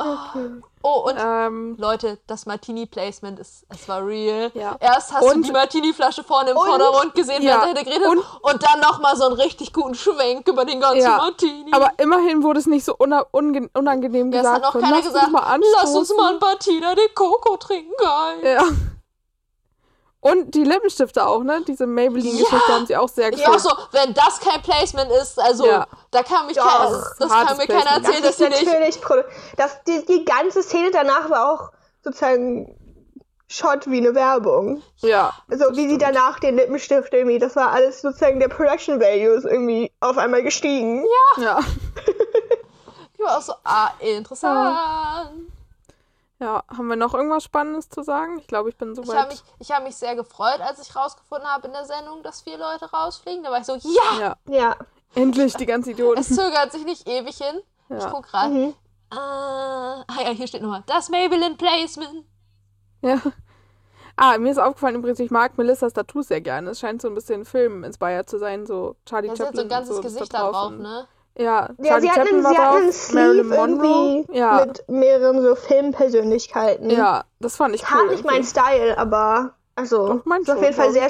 S4: ja.
S2: Oh, und
S4: Ähm,
S2: Leute, das Martini-Placement ist, es war real.
S4: Ja.
S2: Erst hast du
S4: Und-
S2: die Martini-Flasche vorne im
S3: Und-
S2: Vordergrund gesehen,
S4: Ja.
S2: während er geredet
S4: Und-.
S2: Und dann nochmal so einen richtig guten Schwenk über den ganzen
S4: Ja.
S2: Martini.
S4: aber immerhin wurde es nicht so unangenehm
S2: ja, es
S4: gesagt.
S2: hat noch
S4: von,
S2: keiner
S4: lass
S2: gesagt,
S4: uns mal
S2: lass uns mal ein Martina de Coco trinken, geil.
S4: Ja. Und die Lippenstifte auch, ne? Diese Maybelline-Geschichte
S2: Ja.
S4: haben sie auch sehr
S2: Ich
S4: geschickt.
S2: war so, wenn das kein Placement ist, also
S4: Ja.
S2: da kann mich
S3: Doch,
S2: keiner, also, das kann mir keiner erzählen,
S3: Das
S2: dass
S3: ist
S2: sie nicht.
S3: das, die, die ganze Szene danach war auch sozusagen Shot wie eine Werbung.
S4: Ja.
S3: Also wie sie danach den Lippenstift irgendwie, das war alles sozusagen der Production Value ist irgendwie auf einmal gestiegen.
S4: Ja.
S2: Ich war auch so, ah, interessant.
S4: Ja. Haben wir noch irgendwas Spannendes zu sagen? Ich glaube, ich bin
S2: Ich habe
S4: soweit.
S2: mich, ich hab mich sehr gefreut, als ich rausgefunden habe in der Sendung, dass vier Leute rausfliegen. Da war ich so, ja,
S4: Ja.
S3: Ja.
S4: Endlich, die ganzen Idioten.
S2: es zögert sich nicht ewig hin. Ich
S4: Ja.
S2: guck gerade.
S3: Mhm.
S2: Äh, ah ja, hier steht nochmal. Das Maybelline Placement.
S4: ja. Ah, mir ist aufgefallen übrigens, ich mag Melissas Tattoos sehr gerne. Es scheint so ein bisschen Film-inspired zu sein, so Charlie
S2: Da ist jetzt
S4: Chaplin.
S2: so ein ganzes
S4: so,
S2: Gesicht
S4: da
S2: da drauf, ne?
S4: Ja,
S3: Ja, sie hatten, sie hatten einen Sleeve irgendwie
S4: Ja,
S3: mit mehreren so Filmpersönlichkeiten.
S4: ja, das fand ich cool.
S3: hart nicht mein. Style, aber also
S4: Doch, mein
S3: ist auf jeden Fall sehr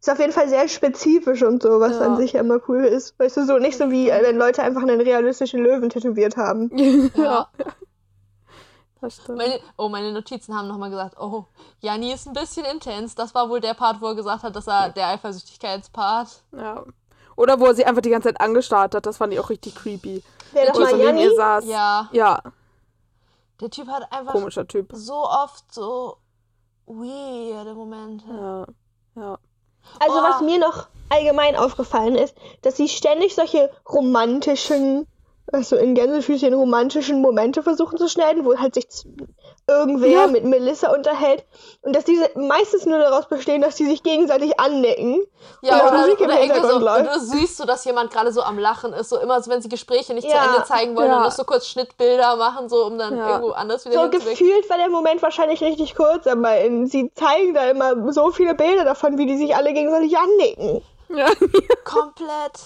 S3: ist auf jeden Fall sehr spezifisch und so, was
S4: Ja.
S3: an sich ja immer cool ist. Weißt du, so nicht so wie äh, wenn Leute einfach einen realistischen Löwen tätowiert haben.
S4: ja, das stimmt.
S2: Meine, oh, meine Notizen haben nochmal gesagt, oh, Janni ist ein bisschen intens. Das war wohl der Part, wo er gesagt hat, dass er der Eifersüchtigkeitspart.
S4: Ja. Oder wo er sie einfach die ganze Zeit angestarrt hat, das fand ich auch richtig creepy.
S3: Wer
S4: Wo er
S3: mal
S4: so neben ihr saß.
S2: Ja,
S4: Ja,
S2: der Typ hat einfach
S4: komischer Typ.
S2: so oft so weirde Momente.
S4: Ja, ja.
S3: Also
S2: Oh.
S3: was mir noch allgemein aufgefallen ist, dass sie ständig solche romantischen, also in Gänsefüßchen romantischen Momente versuchen zu schneiden, wo halt sich irgendwer
S4: Ja.
S3: mit Melissa unterhält und dass diese meistens nur daraus bestehen, dass die sich gegenseitig annecken.
S2: Ja,
S3: Und
S2: oder,
S3: Musik im
S2: oder irgendwie so,
S3: Hintergrund
S2: und
S3: läuft.
S2: du siehst so, dass jemand gerade so am Lachen ist, so immer so, wenn sie Gespräche nicht zu
S3: Ja.
S2: Ende zeigen wollen,
S4: Ja.
S2: dann noch so kurz Schnittbilder machen, so um dann
S4: Ja.
S2: irgendwo anders wieder
S3: So gefühlt war der Moment wahrscheinlich richtig kurz, aber in, sie zeigen da immer so viele Bilder davon, wie die sich alle gegenseitig annicken.
S4: Ja.
S2: Komplett.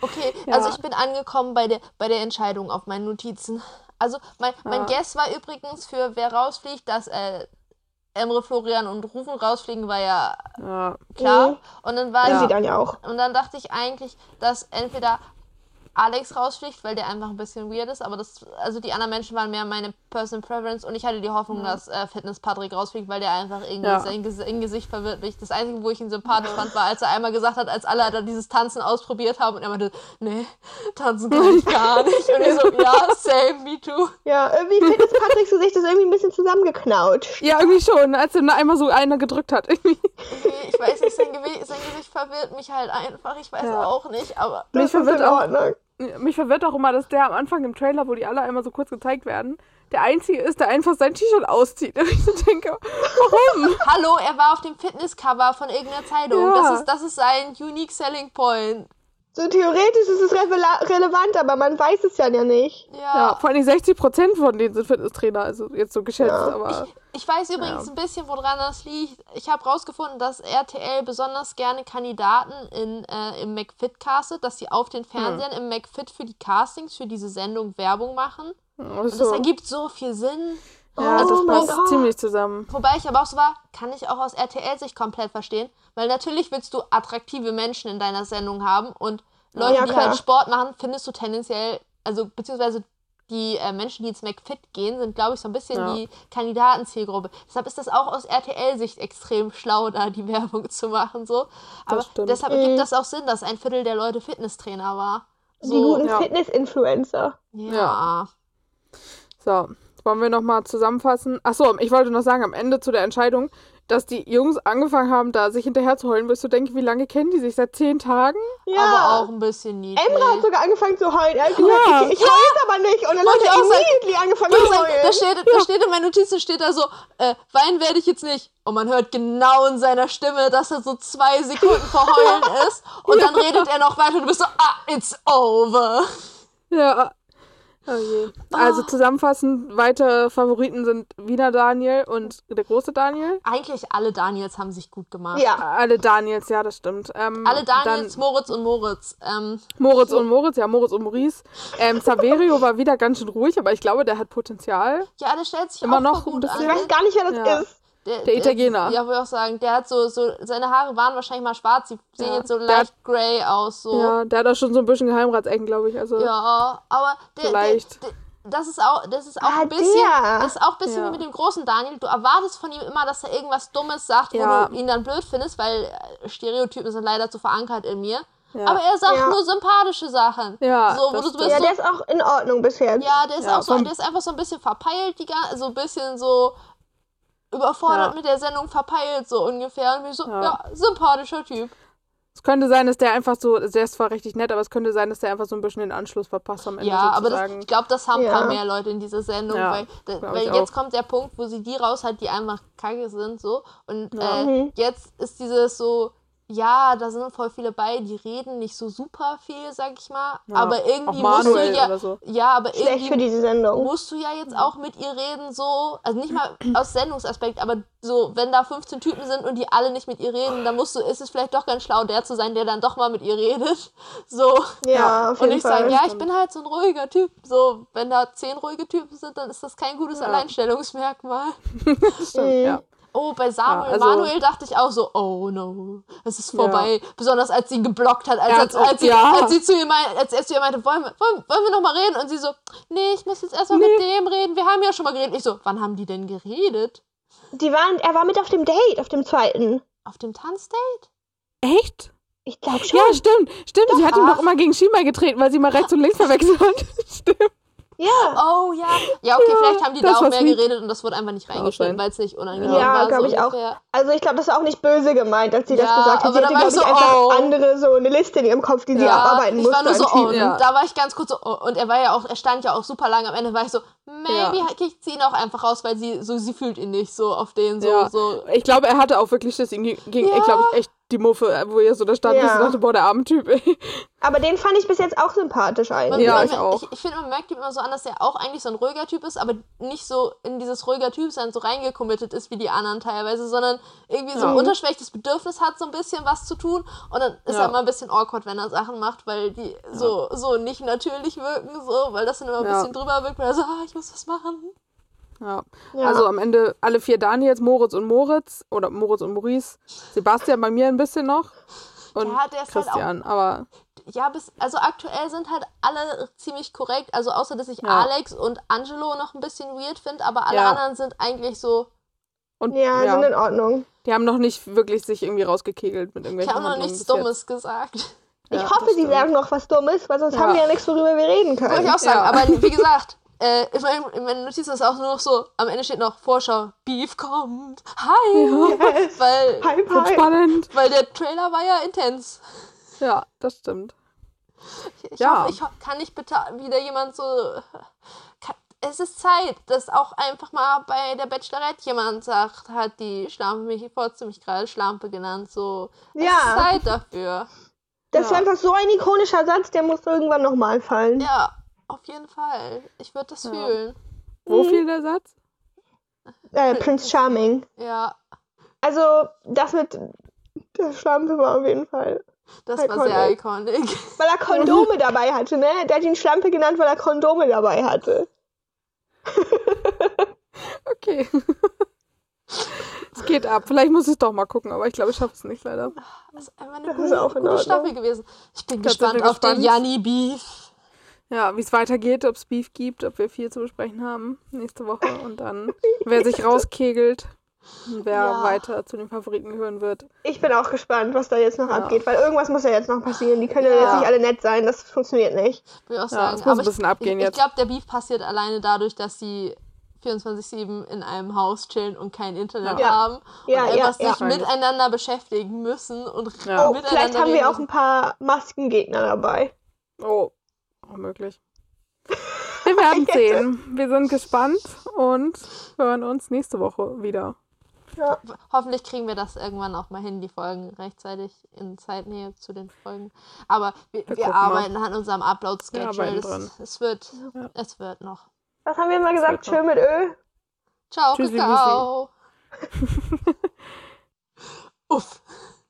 S2: Okay,
S4: Ja.
S2: also ich bin angekommen bei der, bei der Entscheidung auf meinen Notizen. Also mein, mein
S4: Ja.
S2: Guess war übrigens für wer rausfliegt, dass äh, Emre, Florian und Rufen rausfliegen, war ja
S4: ja.
S2: klar.
S3: Mhm.
S2: Und dann war
S3: Sind
S2: ich
S3: sie dann ja auch.
S2: Und dann dachte ich eigentlich, dass entweder Alex rausfliegt, weil der einfach ein bisschen weird ist, aber das, also die anderen Menschen waren mehr meine Personal Preference und ich hatte die Hoffnung, dass äh, Fitness Patrick rausfliegt, weil der einfach irgendwie
S4: Ja.
S2: sein, Ges Gesicht verwirklicht. Das Einzige, wo ich ihn sympathisch fand, war, als er einmal gesagt hat, als alle da dieses Tanzen ausprobiert haben und er meinte, nee, tanzen kann ich gar nicht. Und ich so, ja, same, me too.
S3: Ja, irgendwie Fitness Patricks Gesicht ist irgendwie ein bisschen zusammengeknautscht.
S4: Ja, irgendwie schon, als er einmal so einer gedrückt hat. Irgendwie.
S2: Ich weiß nicht, sein, Gewi sein Gesicht verwirrt mich halt einfach. Ich weiß
S4: Ja.
S2: auch nicht, aber
S4: Mich
S3: Das ist
S4: verwirrt
S3: in
S4: auch,
S3: Ordnung.
S4: Mich verwirrt auch immer, dass der am Anfang im Trailer, wo die alle einmal so kurz gezeigt werden, der Einzige ist, der einfach sein T-Shirt auszieht. Und ich so denke, warum?
S2: Hallo, er war auf dem Fitnesscover von irgendeiner Zeitung.
S4: Ja.
S2: Das, ist, das ist sein unique selling point.
S3: So theoretisch ist es relevant, aber man weiß es ja nicht.
S2: Ja.
S4: Ja, vor allem 60% von denen sind Fitnesstrainer, also jetzt so geschätzt,
S3: Ja.
S4: aber.
S2: Ich weiß übrigens
S4: Ja.
S2: ein bisschen, woran das liegt. Ich habe rausgefunden, dass RTL besonders gerne Kandidaten in, äh, im McFit castet, dass sie auf den Fernsehern im McFit für die Castings, für diese Sendung Werbung machen. Und das ergibt so viel Sinn.
S4: Ja,
S3: Oh
S4: das passt
S3: Gott.
S4: ziemlich zusammen.
S2: Wobei ich aber auch so war, kann ich auch aus RTL-Sicht komplett verstehen. Weil natürlich willst du attraktive Menschen in deiner Sendung haben und Leute,
S3: Ja,
S2: die halt Sport machen, findest du tendenziell, also beziehungsweise die äh, Menschen, die ins McFit gehen, sind, glaube ich, so ein bisschen
S4: Ja.
S2: die Kandidatenzielgruppe. Deshalb ist das auch aus RTL-Sicht extrem schlau, da die Werbung zu machen. So. Aber deshalb
S3: Mhm.
S2: ergibt das auch Sinn, dass ein Viertel der Leute Fitnesstrainer war.
S3: Die
S2: So,
S3: guten
S4: ja.
S3: Fitness-Influencer.
S2: ja.
S4: So, wollen wir nochmal zusammenfassen? Achso, ich wollte noch sagen, am Ende zu der Entscheidung, dass die Jungs angefangen haben, da sich hinterher zu heulen, wirst du denken, wie lange kennen die sich? Seit zehn Tagen?
S3: Ja.
S2: Aber auch ein bisschen niedlich.
S3: Emre hat sogar angefangen zu heulen. Er hat gesagt,
S4: Ja.
S3: ich, ich heule jetzt aber nicht. Und dann
S2: Wollte
S3: hat er
S2: auch sagen.
S3: immediately angefangen zu heulen.
S2: da, steht, da steht in meinen Notizen steht da so, äh, weinen werde ich jetzt nicht. Und man hört genau in seiner Stimme, dass er so zwei Sekunden vor Heulen ist. Und dann redet er noch weiter und du bist so, ah, it's over.
S4: Ja. Oh je. Also zusammenfassend, weitere Favoriten sind Wiener Daniel und der große Daniel.
S2: Eigentlich alle Daniels haben sich gut gemacht.
S3: Ja.
S4: Alle Daniels, ja, das stimmt. Ähm,
S2: Alle Daniels,
S4: Dann
S2: Moritz und Moritz. Ähm,
S4: Moritz und Moritz, ja, Moritz und Maurice. Ähm, Saverio war wieder ganz schön ruhig, aber ich glaube, der hat Potenzial.
S2: ja, der stellt sich
S4: Immer
S2: auch
S4: noch
S2: voll
S4: ein
S2: gut
S4: bisschen.
S3: Ich weiß gar nicht, wer das
S4: Ja.
S3: ist.
S4: Der Italiener.
S2: Ja, würde ich auch sagen. Der hat so, so, seine Haare waren wahrscheinlich mal schwarz. Die sehen
S4: Ja.
S2: jetzt so
S4: Der
S2: leicht grey aus. So.
S4: Ja, der hat auch schon so ein bisschen Geheimratsecken, glaube ich. Also,
S2: Ja, aber der, der,
S4: Vielleicht.
S2: der, das ist auch, das ist auch
S3: Ah,
S2: ein bisschen,
S3: der.
S2: das ist auch ein bisschen
S4: Ja.
S2: wie mit dem großen Daniel. Du erwartest von ihm immer, dass er irgendwas Dummes sagt, wo
S4: Ja.
S2: du ihn dann blöd findest, weil äh, Stereotypen sind leider zu verankert in mir.
S4: Ja.
S2: Aber er sagt
S3: Ja.
S2: nur sympathische Sachen.
S4: Ja,
S2: so, wo du bist
S3: Ja,
S2: so,
S3: der ist auch in Ordnung bis jetzt.
S2: ja, der ist
S4: Ja,
S2: auch so, der ist einfach so ein bisschen verpeilt, die so ein bisschen so überfordert
S4: Ja.
S2: mit der Sendung, verpeilt so ungefähr. Und ich so,
S4: Ja.
S2: ja, sympathischer Typ.
S4: Es könnte sein, dass der einfach so, der ist zwar richtig nett, aber es könnte sein, dass der einfach so ein bisschen den Anschluss verpasst am Ende
S2: Ja, aber das,
S4: sozusagen.
S2: ich glaube, das haben ein paar
S3: Ja.
S2: mehr Leute in dieser Sendung,
S4: Ja,
S2: weil, da, weil jetzt
S4: auch.
S2: kommt der Punkt, wo sie die raus hat, die einfach kacke sind, so. Und
S4: Ja.
S2: äh,
S3: Mhm.
S2: jetzt ist dieses so, ja, da sind voll viele bei, die reden nicht so super viel, sag ich mal.
S4: Ja,
S2: aber
S4: auch
S2: irgendwie musst du ja,
S4: so.
S2: ja, aber
S3: Schlecht für
S2: irgendwie
S3: diese Sendung.
S2: musst du ja jetzt auch mit ihr reden, so, also nicht mal aus Sendungsaspekt, aber so, wenn da 15 Typen sind und die alle nicht mit ihr reden, dann musst du, ist es vielleicht doch ganz schlau, der zu sein, der dann doch mal mit ihr redet. So.
S3: Ja, auf
S2: Und
S3: jeden
S2: ich sage,
S3: Fall.
S2: ja, ich bin halt so ein ruhiger Typ. So, wenn da zehn ruhige Typen sind, dann ist das kein gutes
S4: Ja.
S2: Alleinstellungsmerkmal.
S4: Stimmt,
S3: Mhm.
S4: ja.
S2: Oh, bei Samuel
S4: Ja, also-
S2: Manuel dachte ich auch so, oh no, es ist vorbei. Besonders als sie ihn geblockt hat, als,
S4: Er
S2: als,
S4: auch-
S2: als, sie,
S4: ja.
S2: als sie zu ihr meinte, als er zu ihr meinte, wollen wir, wollen, wollen wir noch mal reden? Und sie so, nee, ich muss jetzt erstmal mit dem reden. Wir haben ja schon mal geredet. Ich so, wann haben die denn geredet?
S3: Die waren, er war mit auf dem Date, auf dem zweiten.
S2: Auf dem Tanzdate?
S4: Echt?
S3: Ich glaube schon.
S4: Ja, stimmt. Stimmt, sie hat ihm
S3: Doch.
S4: doch immer gegen Schienbein getreten, weil sie mal rechts und links verwechselt hat. stimmt.
S3: Ja.
S2: Oh ja. Ja, okay,
S4: Ja,
S2: vielleicht haben die da auch mehr geredet und das wurde einfach nicht reingeschnitten,
S4: sein.
S2: weil es nicht unangenehm
S3: Ja,
S2: war.
S3: glaub
S2: so
S3: ich auch.
S2: ungefähr.
S3: Also ich glaube, das war auch nicht böse gemeint, als sie
S2: Ja,
S3: das gesagt hat.
S2: aber
S3: Sie
S2: da
S3: hatte,
S2: war
S3: glaube
S2: ich
S3: ich,
S2: so,
S3: einfach
S2: oh.
S3: andere, so eine Liste in ihrem Kopf, die sie
S2: Ja,
S3: abarbeiten
S2: ich
S3: musste.
S2: war nur so, oh.
S4: Ja.
S2: da war ich ganz kurz so, oh, und er war ja auch, er stand ja auch super lange am Ende, war ich so, maybe
S4: Ja.
S2: kickt sie ihn auch einfach raus, weil sie, so, sie fühlt ihn nicht so auf den, so,
S4: Ja.
S2: so.
S4: Ich glaube, er hatte auch wirklich das ihm ging,
S2: Ja.
S4: glaube ich, echt die Muffe, wo ihr so da stand
S3: Ja.
S4: und dachte, boah, der arme Typ, ey.
S3: Aber den fand ich bis jetzt auch sympathisch eigentlich.
S4: Ja, ich auch.
S2: Ich, ich finde, man merkt ihm immer so an, dass er auch eigentlich so ein ruhiger Typ ist, aber nicht so in dieses ruhiger Typ sein so reingekommittet ist wie die anderen teilweise, sondern irgendwie so ein
S3: Ja.
S2: unterschwelliges Bedürfnis hat, so ein bisschen was zu tun. Und dann ist
S4: Ja.
S2: er immer ein bisschen awkward, wenn er Sachen macht, weil die so, so nicht natürlich wirken, so, weil das dann immer ein
S4: Ja.
S2: bisschen drüber wirkt, weil er so, ah, ich muss was machen.
S4: Ja.
S3: Ja.
S4: Also am Ende alle vier Daniels, Moritz und Moritz oder Moritz und Maurice. Sebastian bei mir ein bisschen noch. Und
S2: Ja, der ist halt auch-
S4: Christian, aber
S2: Ja, bis, also aktuell sind halt alle ziemlich korrekt, also außer dass ich
S4: Ja.
S2: Alex und Angelo noch ein bisschen weird finde, aber alle
S4: Ja.
S2: anderen sind eigentlich so,
S4: und
S3: ja,
S4: ja,
S3: sind in Ordnung.
S4: die haben noch nicht wirklich sich irgendwie rausgekegelt mit
S2: ich
S4: irgendwelchen
S2: habe noch nichts
S4: bis jetzt.
S2: Dummes gesagt.
S3: Ich
S4: Ja,
S3: hoffe,
S4: stimmt.
S3: sagen noch was Dummes, weil sonst
S4: Ja.
S3: haben wir ja nichts, worüber wir reden
S2: Wollte
S3: können.
S2: ich auch sagen,
S4: Ja.
S2: aber wie gesagt, äh, in, meinem, in meinen Notizen ist auch nur noch so, am Ende steht noch Vorschau, Beef kommt, hi,
S3: Yes.
S2: weil,
S3: Hype, hype.
S4: spannend.
S2: weil der Trailer war ja intens.
S4: Ja, das stimmt.
S2: Ich, ich
S4: Ja.
S2: hoffe, ich kann nicht bitte wieder jemand so. Kann, es ist Zeit, dass auch einfach mal bei der Bachelorette jemand sagt, hat die Schlampe mich vor ziemlich gerade Schlampe genannt. So, es ist
S3: Ja,
S2: Zeit dafür.
S3: das
S4: Ja.
S3: ist einfach so ein ikonischer Satz, der muss irgendwann nochmal fallen.
S2: Ja, auf jeden Fall. Ich würde das
S4: Ja.
S2: fühlen.
S4: Wo
S3: Mhm.
S4: fiel der Satz?
S3: Äh, Prince Charming.
S2: Ja,
S3: Also, das mit der Schlampe war auf jeden Fall.
S2: das war sehr iconic.
S3: Weil er Kondome dabei hatte, ne? Der hat ihn Schlampe genannt, weil er Kondome dabei hatte.
S4: Okay. es geht ab. Vielleicht muss ich doch mal gucken, aber ich glaube, ich schaffe es nicht leider.
S2: Das ist einfach eine
S3: Das
S2: gute,
S3: ist auch
S2: gute. Staffel gewesen. Ich bin
S4: Da sind
S2: gespannt auf den. Janni Beef.
S4: Ja, wie es weitergeht, ob es Beef gibt, ob wir viel zu besprechen haben nächste Woche und dann wer sich rauskegelt und wer
S2: Ja.
S4: weiter zu den Favoriten gehören wird.
S3: Ich bin auch gespannt, was da jetzt noch
S4: Ja.
S3: abgeht, weil irgendwas muss ja jetzt noch passieren. Die können ja
S2: Ja.
S3: jetzt nicht alle nett sein, das funktioniert nicht.
S2: Will ich auch
S4: Ja,
S2: sagen.
S4: es muss
S2: Aber
S4: ein bisschen
S2: ich,
S4: abgehen
S2: ich,
S4: jetzt.
S2: Ich glaube, der Beef passiert alleine dadurch, dass sie 24-7 in einem Haus chillen und kein Internet
S3: Ja.
S2: haben
S3: Ja,
S2: und
S3: ja,
S2: einfach
S3: ja.
S2: sich miteinander beschäftigen müssen und
S4: Ja.
S3: Oh,
S2: miteinander
S3: vielleicht haben wir auch ein paar Maskengegner dabei.
S4: Oh, auch möglich. Wir werden sehen. Wir sind gespannt und hören uns nächste Woche wieder.
S3: Ja.
S2: Hoffentlich kriegen wir das irgendwann auch mal hin, die Folgen rechtzeitig in Zeitnähe zu den Folgen. Aber wir,
S4: Wir
S2: wir,
S4: gucken mal.
S2: arbeiten an unserem Upload-Schedule.
S4: arbeiten
S2: Es, es, wird,
S4: Ja.
S2: es wird noch.
S3: Was haben wir mal gesagt? Schön mit Öl?
S2: Ciao,
S4: Tschüssi,
S2: Kakao. Uff.